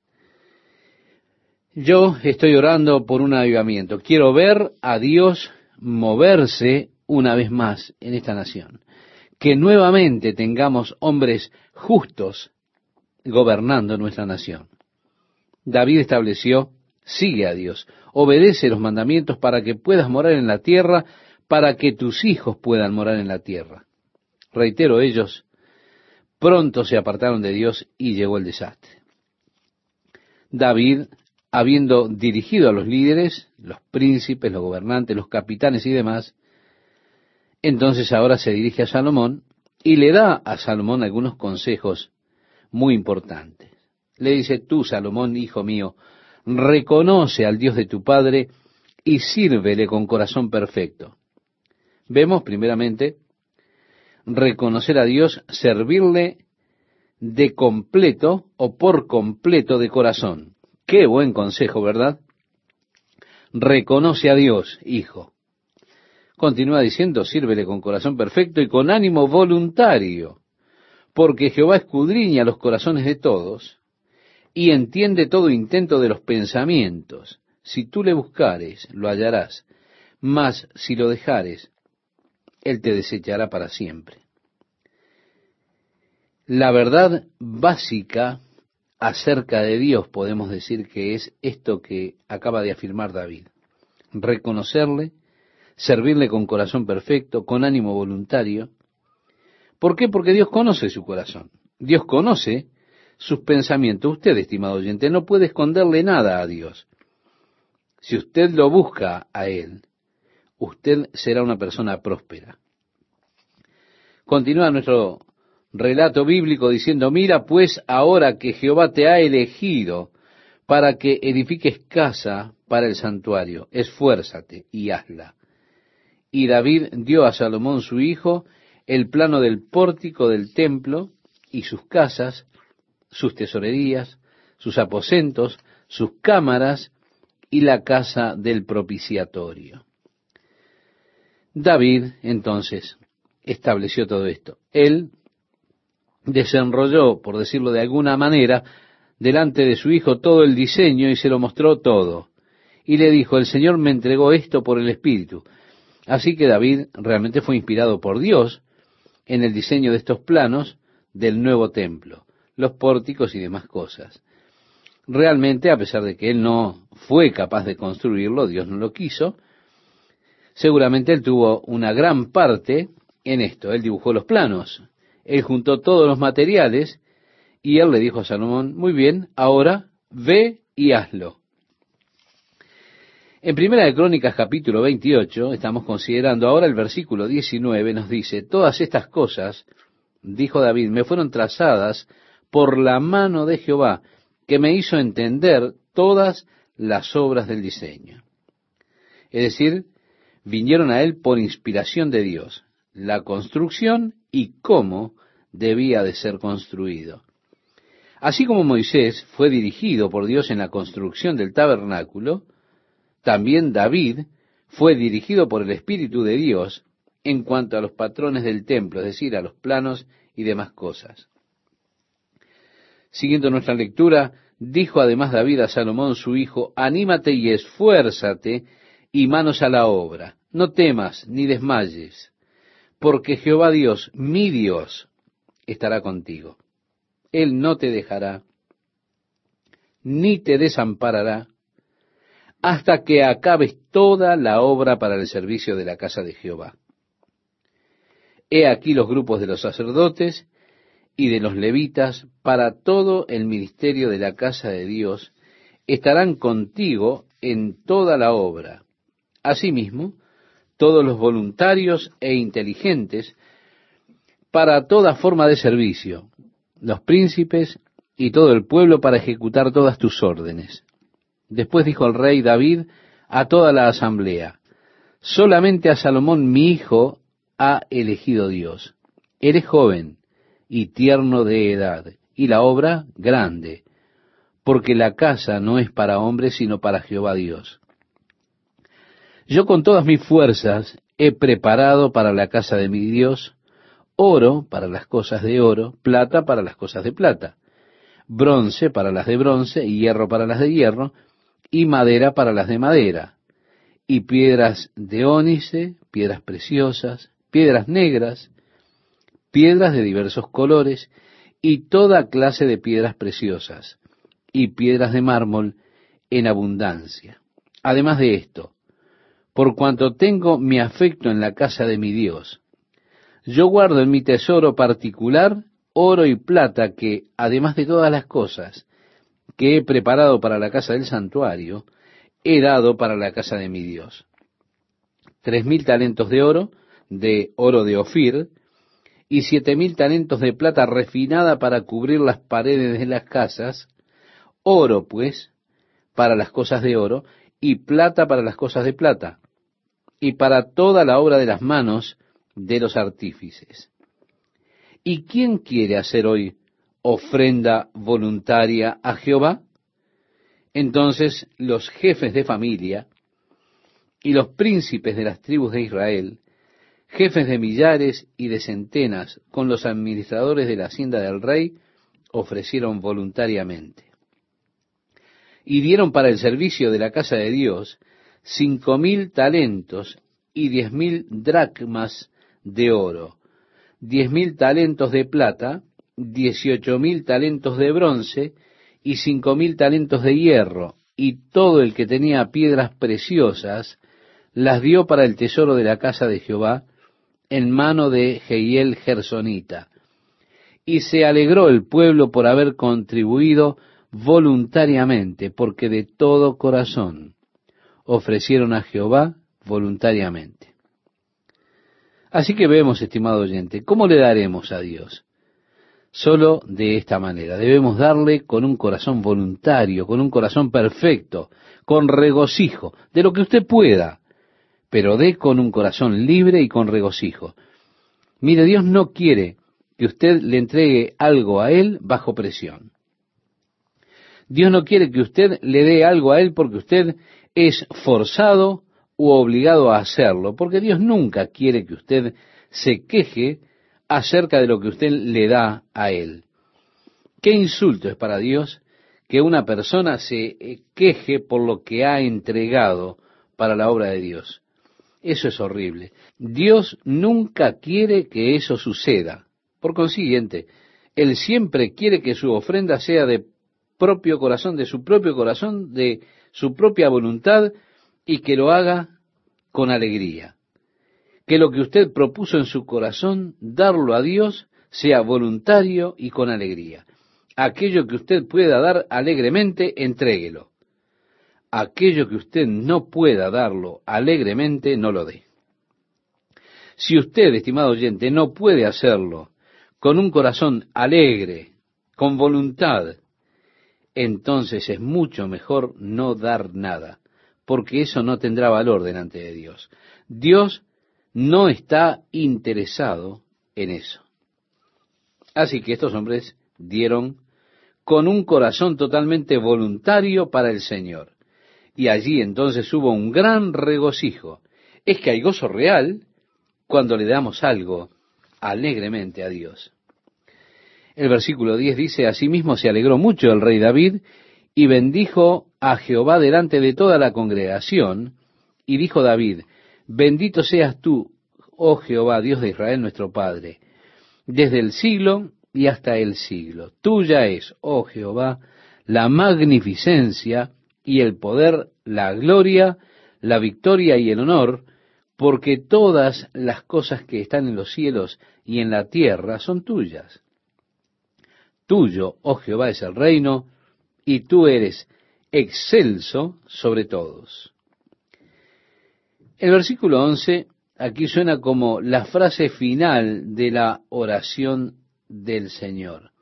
Yo estoy orando por un avivamiento. Quiero ver a Dios moverse una vez más en esta nación. Que nuevamente tengamos hombres justos gobernando nuestra nación. David estableció, sigue a Dios, obedece los mandamientos para que puedas morar en la tierra, para que tus hijos puedan morar en la tierra. Reitero, ellos pronto se apartaron de Dios y llegó el desastre. David, habiendo dirigido a los líderes, los príncipes, los gobernantes, los capitanes y demás, entonces ahora se dirige a Salomón y le da a Salomón algunos consejos muy importantes. Le dice, tú, Salomón, hijo mío, reconoce al Dios de tu Padre y sírvele con corazón perfecto. Vemos primeramente reconocer a Dios, servirle de completo o por completo de corazón. Qué buen consejo, ¿verdad? Reconoce a Dios, hijo. Continúa diciendo, sírvele con corazón perfecto y con ánimo voluntario, porque Jehová escudriña los corazones de todos y entiende todo intento de los pensamientos. Si tú le buscares, lo hallarás, mas si lo dejares, él te desechará para siempre. La verdad básica acerca de Dios podemos decir que es esto que acaba de afirmar David. Reconocerle, servirle con corazón perfecto, con ánimo voluntario. ¿Por qué? Porque Dios conoce su corazón. Dios conoce sus pensamientos. Usted, estimado oyente, no puede esconderle nada a Dios. Si usted lo busca a Él, usted será una persona próspera. Continúa nuestro relato bíblico diciendo, mira pues ahora que Jehová te ha elegido para que edifiques casa para el santuario, esfuérzate y hazla. Y David dio a Salomón su hijo el plano del pórtico del templo y sus casas, sus tesorerías, sus aposentos, sus cámaras y la casa del propiciatorio. David, entonces, estableció todo esto. Él desenrolló, por decirlo de alguna manera, delante de su hijo todo el diseño y se lo mostró todo. Y le dijo, el Señor me entregó esto por el Espíritu. Así que David realmente fue inspirado por Dios en el diseño de estos planos del nuevo templo, los pórticos y demás cosas. Realmente, a pesar de que él no fue capaz de construirlo, Dios no lo quiso, seguramente él tuvo una gran parte en esto. Él dibujó los planos, él juntó todos los materiales y él le dijo a Salomón, muy bien, ahora ve y hazlo. En Primera de Crónicas capítulo 28, estamos considerando ahora el versículo 19, nos dice, todas estas cosas, dijo David, me fueron trazadas por la mano de Jehová, que me hizo entender todas las obras del diseño. Es decir, vinieron a él por inspiración de Dios, la construcción y cómo debía de ser construido. Así como Moisés fue dirigido por Dios en la construcción del tabernáculo, también David fue dirigido por el Espíritu de Dios en cuanto a los patrones del templo, es decir, a los planos y demás cosas. Siguiendo nuestra lectura, dijo además David a Salomón su hijo, anímate y esfuérzate y manos a la obra, no temas ni desmayes, porque Jehová Dios, mi Dios, estará contigo. Él no te dejará, ni te desamparará, hasta que acabes toda la obra para el servicio de la casa de Jehová. He aquí los grupos de los sacerdotes y de los levitas para todo el ministerio de la casa de Dios estarán contigo en toda la obra. Asimismo, todos los voluntarios e inteligentes para toda forma de servicio, los príncipes y todo el pueblo para ejecutar todas tus órdenes. Después dijo el rey David a toda la asamblea, solamente a Salomón mi hijo ha elegido Dios. Eres joven y tierno de edad, y la obra grande, porque la casa no es para hombres, sino para Jehová Dios. Yo con todas mis fuerzas he preparado para la casa de mi Dios oro para las cosas de oro, plata para las cosas de plata, bronce para las de bronce, y hierro para las de hierro, y madera para las de madera, y piedras de ónice, piedras preciosas, piedras negras, piedras de diversos colores, y toda clase de piedras preciosas, y piedras de mármol en abundancia. Además de esto, por cuanto tengo mi afecto en la casa de mi Dios, yo guardo en mi tesoro particular oro y plata que, además de todas las cosas, que he preparado para la casa del santuario, he dado para la casa de mi Dios. Tres mil talentos de oro, de oro de Ofir, y siete mil talentos de plata refinada para cubrir las paredes de las casas, oro, pues, para las cosas de oro, y plata para las cosas de plata, y para toda la obra de las manos de los artífices. ¿Y quién quiere hacer hoy ofrenda voluntaria a Jehová? Entonces los jefes de familia y los príncipes de las tribus de Israel, jefes de millares y de centenas, con los administradores de la hacienda del rey, ofrecieron voluntariamente. Y dieron para el servicio de la casa de Dios cinco mil talentos y diez mil dracmas de oro, diez mil talentos de plata, dieciocho mil talentos de bronce y cinco mil talentos de hierro, y todo el que tenía piedras preciosas las dio para el tesoro de la casa de Jehová en mano de Jehiel Gersonita. Y se alegró el pueblo por haber contribuido voluntariamente, porque de todo corazón ofrecieron a Jehová voluntariamente. Así que vemos, estimado oyente, ¿cómo le daremos a Dios? Solo de esta manera. Debemos darle con un corazón voluntario, con un corazón perfecto, con regocijo, de lo que usted pueda, pero dé con un corazón libre y con regocijo. Mire, Dios no quiere que usted le entregue algo a Él bajo presión. Dios no quiere que usted le dé algo a Él porque usted es forzado u obligado a hacerlo, porque Dios nunca quiere que usted se queje acerca de lo que usted le da a Él. Qué insulto es para Dios que una persona se eh, queje por lo que ha entregado para la obra de Dios. Eso es horrible. Dios nunca quiere que eso suceda. Por consiguiente, Él siempre quiere que su ofrenda sea de propio corazón, de su propio corazón, de su propia voluntad, y que lo haga con alegría. Que lo que usted propuso en su corazón, darlo a Dios, sea voluntario y con alegría. Aquello que usted pueda dar alegremente, entréguelo. Aquello que usted no pueda darlo alegremente, no lo dé. Si usted, estimado oyente, no puede hacerlo con un corazón alegre, con voluntad, entonces es mucho mejor no dar nada, porque eso no tendrá valor delante de Dios. Dios no está interesado en eso. Así que estos hombres dieron con un corazón totalmente voluntario para el Señor. Y allí entonces hubo un gran regocijo. Es que hay gozo real cuando le damos algo alegremente a Dios. El versículo 10 dice, Asimismo se alegró mucho el rey David y bendijo a Jehová delante de toda la congregación, y dijo David, Bendito seas tú, oh Jehová, Dios de Israel nuestro Padre, desde el siglo y hasta el siglo. Tuya es, oh Jehová, la magnificencia y el poder, la gloria, la victoria y el honor, porque todas las cosas que están en los cielos y en la tierra son tuyas. Tuyo, oh Jehová, es el reino, y tú eres excelso sobre todos. El versículo 11 aquí suena como la frase final de la oración del Señor,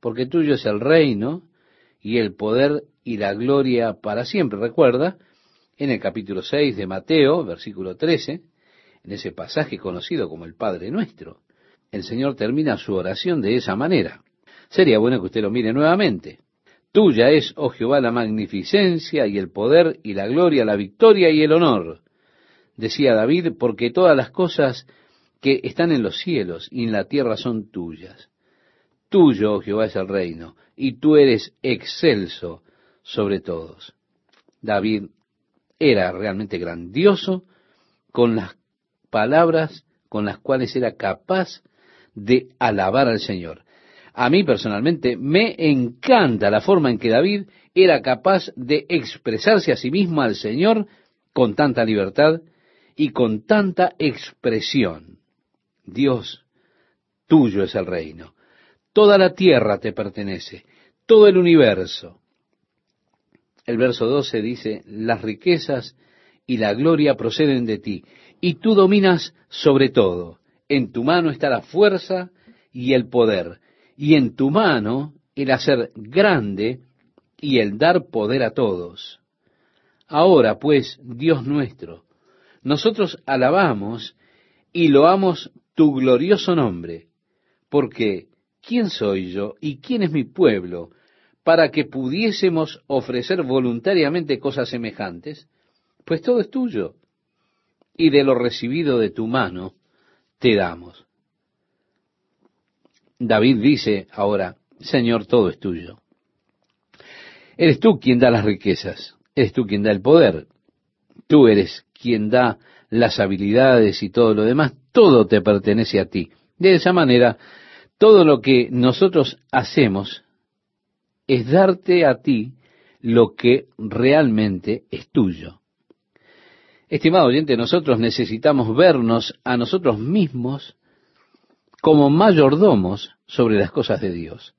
porque tuyo es el reino y el poder y la gloria para siempre. Recuerda, en el capítulo 6 de Mateo, versículo 13, en ese pasaje conocido como el Padre Nuestro, el Señor termina su oración de esa manera. Sería bueno que usted lo mire nuevamente. Tuya es, oh Jehová, la magnificencia y el poder y la gloria, la victoria y el honor. Decía David, porque todas las cosas que están en los cielos y en la tierra son tuyas. Tuyo, oh Jehová, es el reino, y tú eres excelso sobre todos. David era realmente grandioso con las palabras con las cuales era capaz de alabar al Señor. A mí personalmente me encanta la forma en que David era capaz de expresarse a sí mismo al Señor con tanta libertad y con tanta expresión. Dios, tuyo es el reino. Toda la tierra te pertenece, todo el universo. El verso 12 dice, las riquezas y la gloria proceden de ti, y tú dominas sobre todo. En tu mano está la fuerza y el poder, y en tu mano el hacer grande y el dar poder a todos. Ahora, pues, Dios nuestro, nosotros alabamos y loamos tu glorioso nombre, porque ¿quién soy yo y quién es mi pueblo para que pudiésemos ofrecer voluntariamente cosas semejantes? Pues todo es tuyo, y de lo recibido de tu mano te damos. David dice ahora, Señor, todo es tuyo. Eres tú quien da las riquezas, eres tú quien da el poder, tú eres quien da las habilidades y todo lo demás, todo te pertenece a ti. De esa manera, todo lo que nosotros hacemos es darte a ti lo que realmente es tuyo. Estimado oyente, nosotros necesitamos vernos a nosotros mismos como mayordomos sobre las cosas de Dios.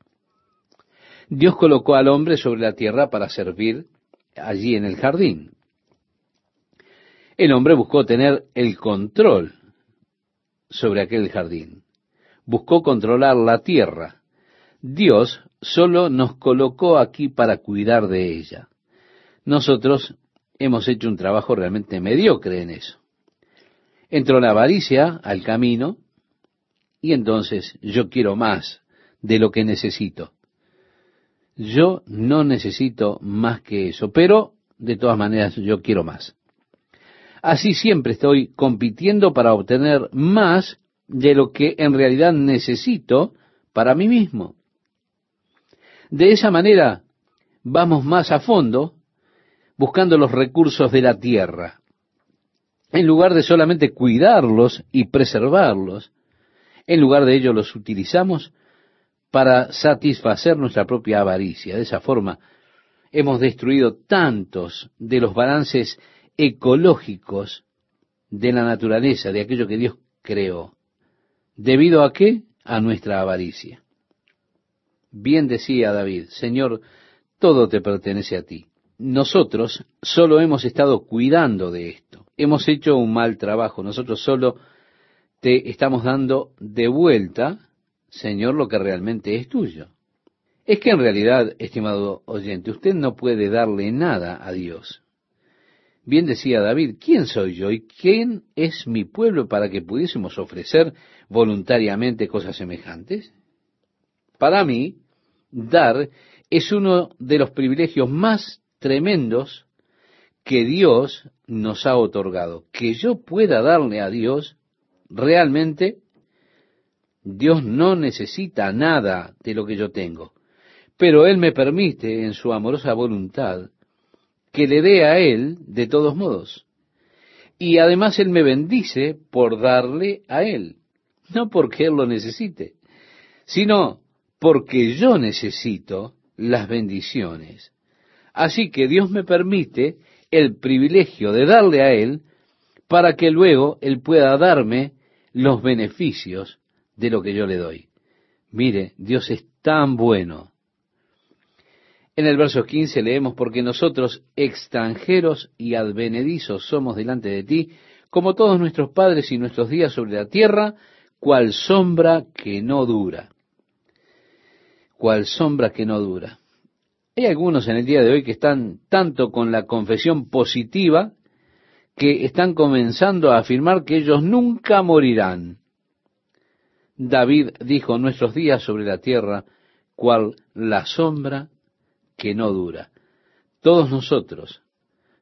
Dios colocó al hombre sobre la tierra para servir allí en el jardín. El hombre buscó tener el control sobre aquel jardín. Buscó controlar la tierra. Dios solo nos colocó aquí para cuidar de ella. Nosotros hemos hecho un trabajo realmente mediocre en eso. Entró la avaricia al camino y entonces yo quiero más de lo que necesito. Yo no necesito más que eso, pero de todas maneras yo quiero más. Así siempre estoy compitiendo para obtener más de lo que en realidad necesito para mí mismo. De esa manera vamos más a fondo buscando los recursos de la tierra, en lugar de solamente cuidarlos y preservarlos, en lugar de ello los utilizamos para satisfacer nuestra propia avaricia. De esa forma hemos destruido tantos de los balances ecológicos de la naturaleza, de aquello que Dios creó. ¿Debido a qué? A nuestra avaricia. Bien decía David, Señor, todo te pertenece a ti. Nosotros solo hemos estado cuidando de esto. Hemos hecho un mal trabajo. Nosotros solo te estamos dando de vuelta, Señor, lo que realmente es tuyo. Es que en realidad, estimado oyente, usted no puede darle nada a Dios. Bien decía David, ¿quién soy yo y quién es mi pueblo para que pudiésemos ofrecer voluntariamente cosas semejantes? Para mí, dar es uno de los privilegios más tremendos que Dios nos ha otorgado. Que yo pueda darle a Dios, realmente, Dios no necesita nada de lo que yo tengo, pero Él me permite en su amorosa voluntad que le dé a Él de todos modos. Y además Él me bendice por darle a Él, no porque Él lo necesite, sino porque yo necesito las bendiciones. Así que Dios me permite el privilegio de darle a Él para que luego Él pueda darme los beneficios de lo que yo le doy. Mire, Dios es tan bueno en el verso 15 leemos, porque nosotros extranjeros y advenedizos somos delante de ti, como todos nuestros padres y nuestros días sobre la tierra, cual sombra que no dura. Cual sombra que no dura. Hay algunos en el día de hoy que están tanto con la confesión positiva que están comenzando a afirmar que ellos nunca morirán. David dijo, nuestros días sobre la tierra, cual la sombra que no dura. Todos nosotros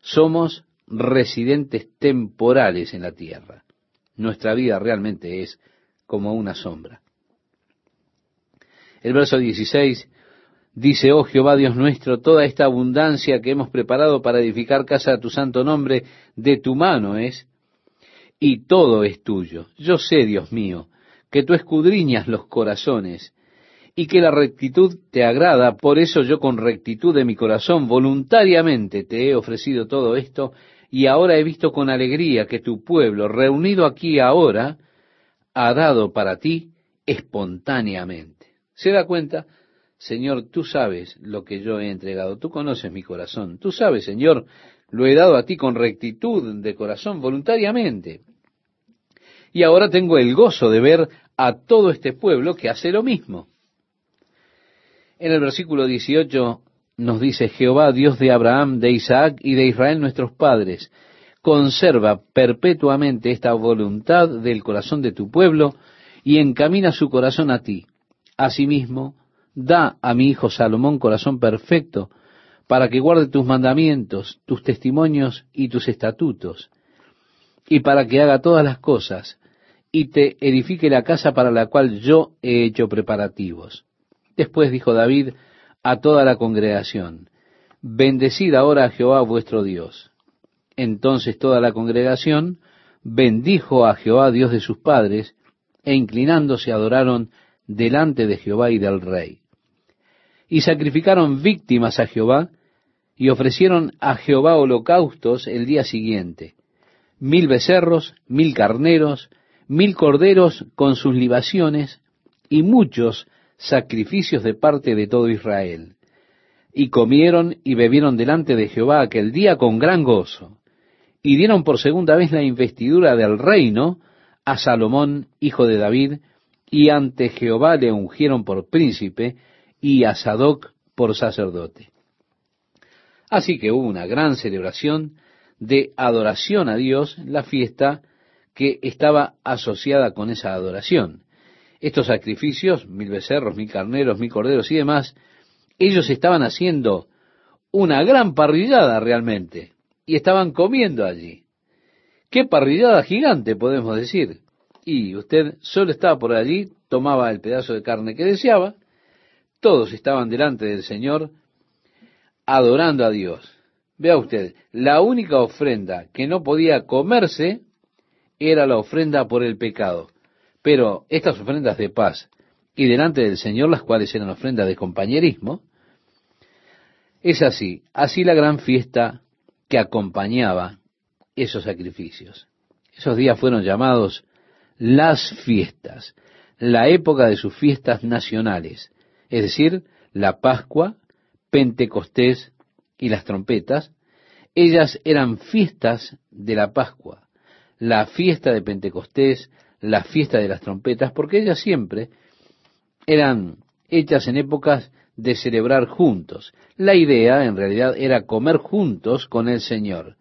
somos residentes temporales en la tierra. Nuestra vida realmente es como una sombra. El verso 16 dice, oh Jehová Dios nuestro, toda esta abundancia que hemos preparado para edificar casa a tu santo nombre, de tu mano es, y todo es tuyo. Yo sé, Dios mío, que tú escudriñas los corazones y que la rectitud te agrada, por eso yo con rectitud de mi corazón voluntariamente te he ofrecido todo esto, y ahora he visto con alegría que tu pueblo, reunido aquí ahora, ha dado para ti espontáneamente. ¿Se da cuenta? Señor, tú sabes lo que yo he entregado, tú conoces mi corazón, tú sabes, Señor, lo he dado a ti con rectitud de corazón, voluntariamente. Y ahora tengo el gozo de ver a todo este pueblo que hace lo mismo. En el versículo 18 nos dice, Jehová, Dios de Abraham, de Isaac y de Israel nuestros padres, conserva perpetuamente esta voluntad del corazón de tu pueblo y encamina su corazón a ti. Asimismo, da a mi hijo Salomón corazón perfecto, para que guarde tus mandamientos, tus testimonios y tus estatutos, y para que haga todas las cosas, y te edifique la casa para la cual yo he hecho preparativos. Después dijo David a toda la congregación, Bendecid ahora a Jehová vuestro Dios. Entonces toda la congregación bendijo a Jehová Dios de sus padres, e inclinándose adoraron delante de Jehová y del rey. Y sacrificaron víctimas a Jehová, y ofrecieron a Jehová holocaustos el día siguiente, mil becerros, mil carneros, mil corderos con sus libaciones, y muchos sacrificios de parte de todo Israel. Y comieron y bebieron delante de Jehová aquel día con gran gozo. Y dieron por segunda vez la investidura del reino a Salomón, hijo de David, y ante Jehová le ungieron por príncipe y a Sadoc por sacerdote. Así que hubo una gran celebración de adoración a Dios, la fiesta que estaba asociada con esa adoración. estos sacrificios, mil becerros, mil carneros, mil corderos y demás, ellos estaban haciendo una gran parrillada realmente y estaban comiendo allí. Qué parrillada gigante podemos decir. Y usted solo estaba por allí, tomaba el pedazo de carne que deseaba, todos estaban delante del Señor adorando a Dios. Vea usted, la única ofrenda que no podía comerse era la ofrenda por el pecado. Pero estas ofrendas de paz y delante del Señor, las cuales eran ofrendas de compañerismo, es así, así la gran fiesta que acompañaba esos sacrificios. Esos días fueron llamados las fiestas, la época de sus fiestas nacionales, es decir, la Pascua, Pentecostés y las trompetas, ellas eran fiestas de la Pascua, la fiesta de Pentecostés, la fiesta de las trompetas, porque ellas siempre eran hechas en épocas de celebrar juntos. La idea, en realidad, era comer juntos con el Señor.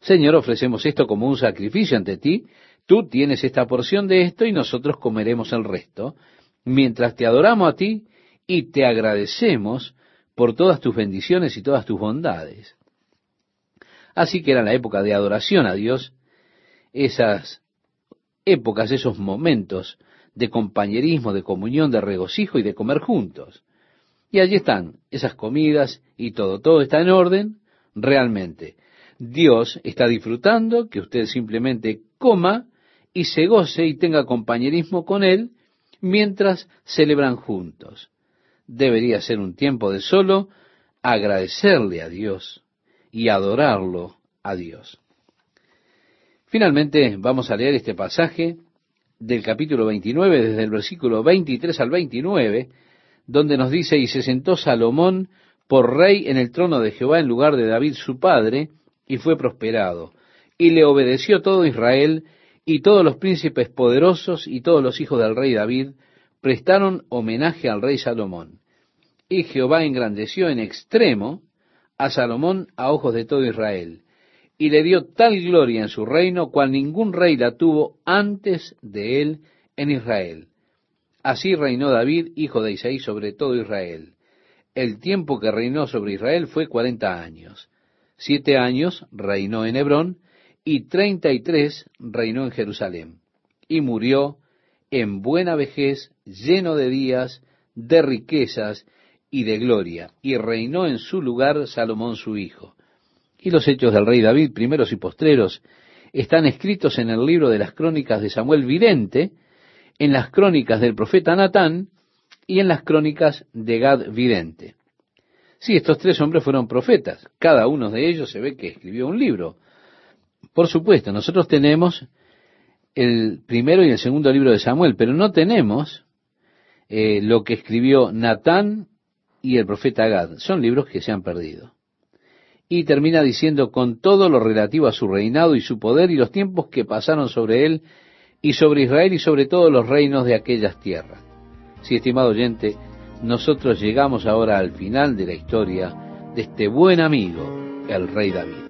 Señor, ofrecemos esto como un sacrificio ante ti, tú tienes esta porción de esto y nosotros comeremos el resto, mientras te adoramos a ti y te agradecemos por todas tus bendiciones y todas tus bondades. Así que era la época de adoración a Dios, esas épocas, esos momentos de compañerismo, de comunión, de regocijo y de comer juntos. Y allí están esas comidas y todo, todo está en orden realmente. Dios está disfrutando que usted simplemente coma y se goce y tenga compañerismo con Él mientras celebran juntos. Debería ser un tiempo de solo agradecerle a Dios y adorarlo a Dios. Finalmente vamos a leer este pasaje del capítulo 29, desde el versículo 23 al 29, donde nos dice, y se sentó Salomón por rey en el trono de Jehová en lugar de David su padre, y fue prosperado. Y le obedeció todo Israel, y todos los príncipes poderosos y todos los hijos del rey David prestaron homenaje al rey Salomón. Y Jehová engrandeció en extremo a Salomón a ojos de todo Israel, y le dio tal gloria en su reino cual ningún rey la tuvo antes de él en Israel. Así reinó David, hijo de Isaí, sobre todo Israel. El tiempo que reinó sobre Israel fue cuarenta años. Siete años reinó en Hebrón y treinta y tres reinó en Jerusalén. Y murió en buena vejez, lleno de días, de riquezas y de gloria. Y reinó en su lugar Salomón su hijo. Y los hechos del rey David, primeros y postreros, están escritos en el libro de las crónicas de Samuel Vidente, en las crónicas del profeta Natán y en las crónicas de Gad Vidente. Sí, estos tres hombres fueron profetas. Cada uno de ellos se ve que escribió un libro. Por supuesto, nosotros tenemos el primero y el segundo libro de Samuel, pero no tenemos eh, lo que escribió Natán y el profeta Gad. Son libros que se han perdido. Y termina diciendo con todo lo relativo a su reinado y su poder y los tiempos que pasaron sobre él y sobre Israel y sobre todos los reinos de aquellas tierras. Sí, estimado oyente, nosotros llegamos ahora al final de la historia de este buen amigo, el rey David.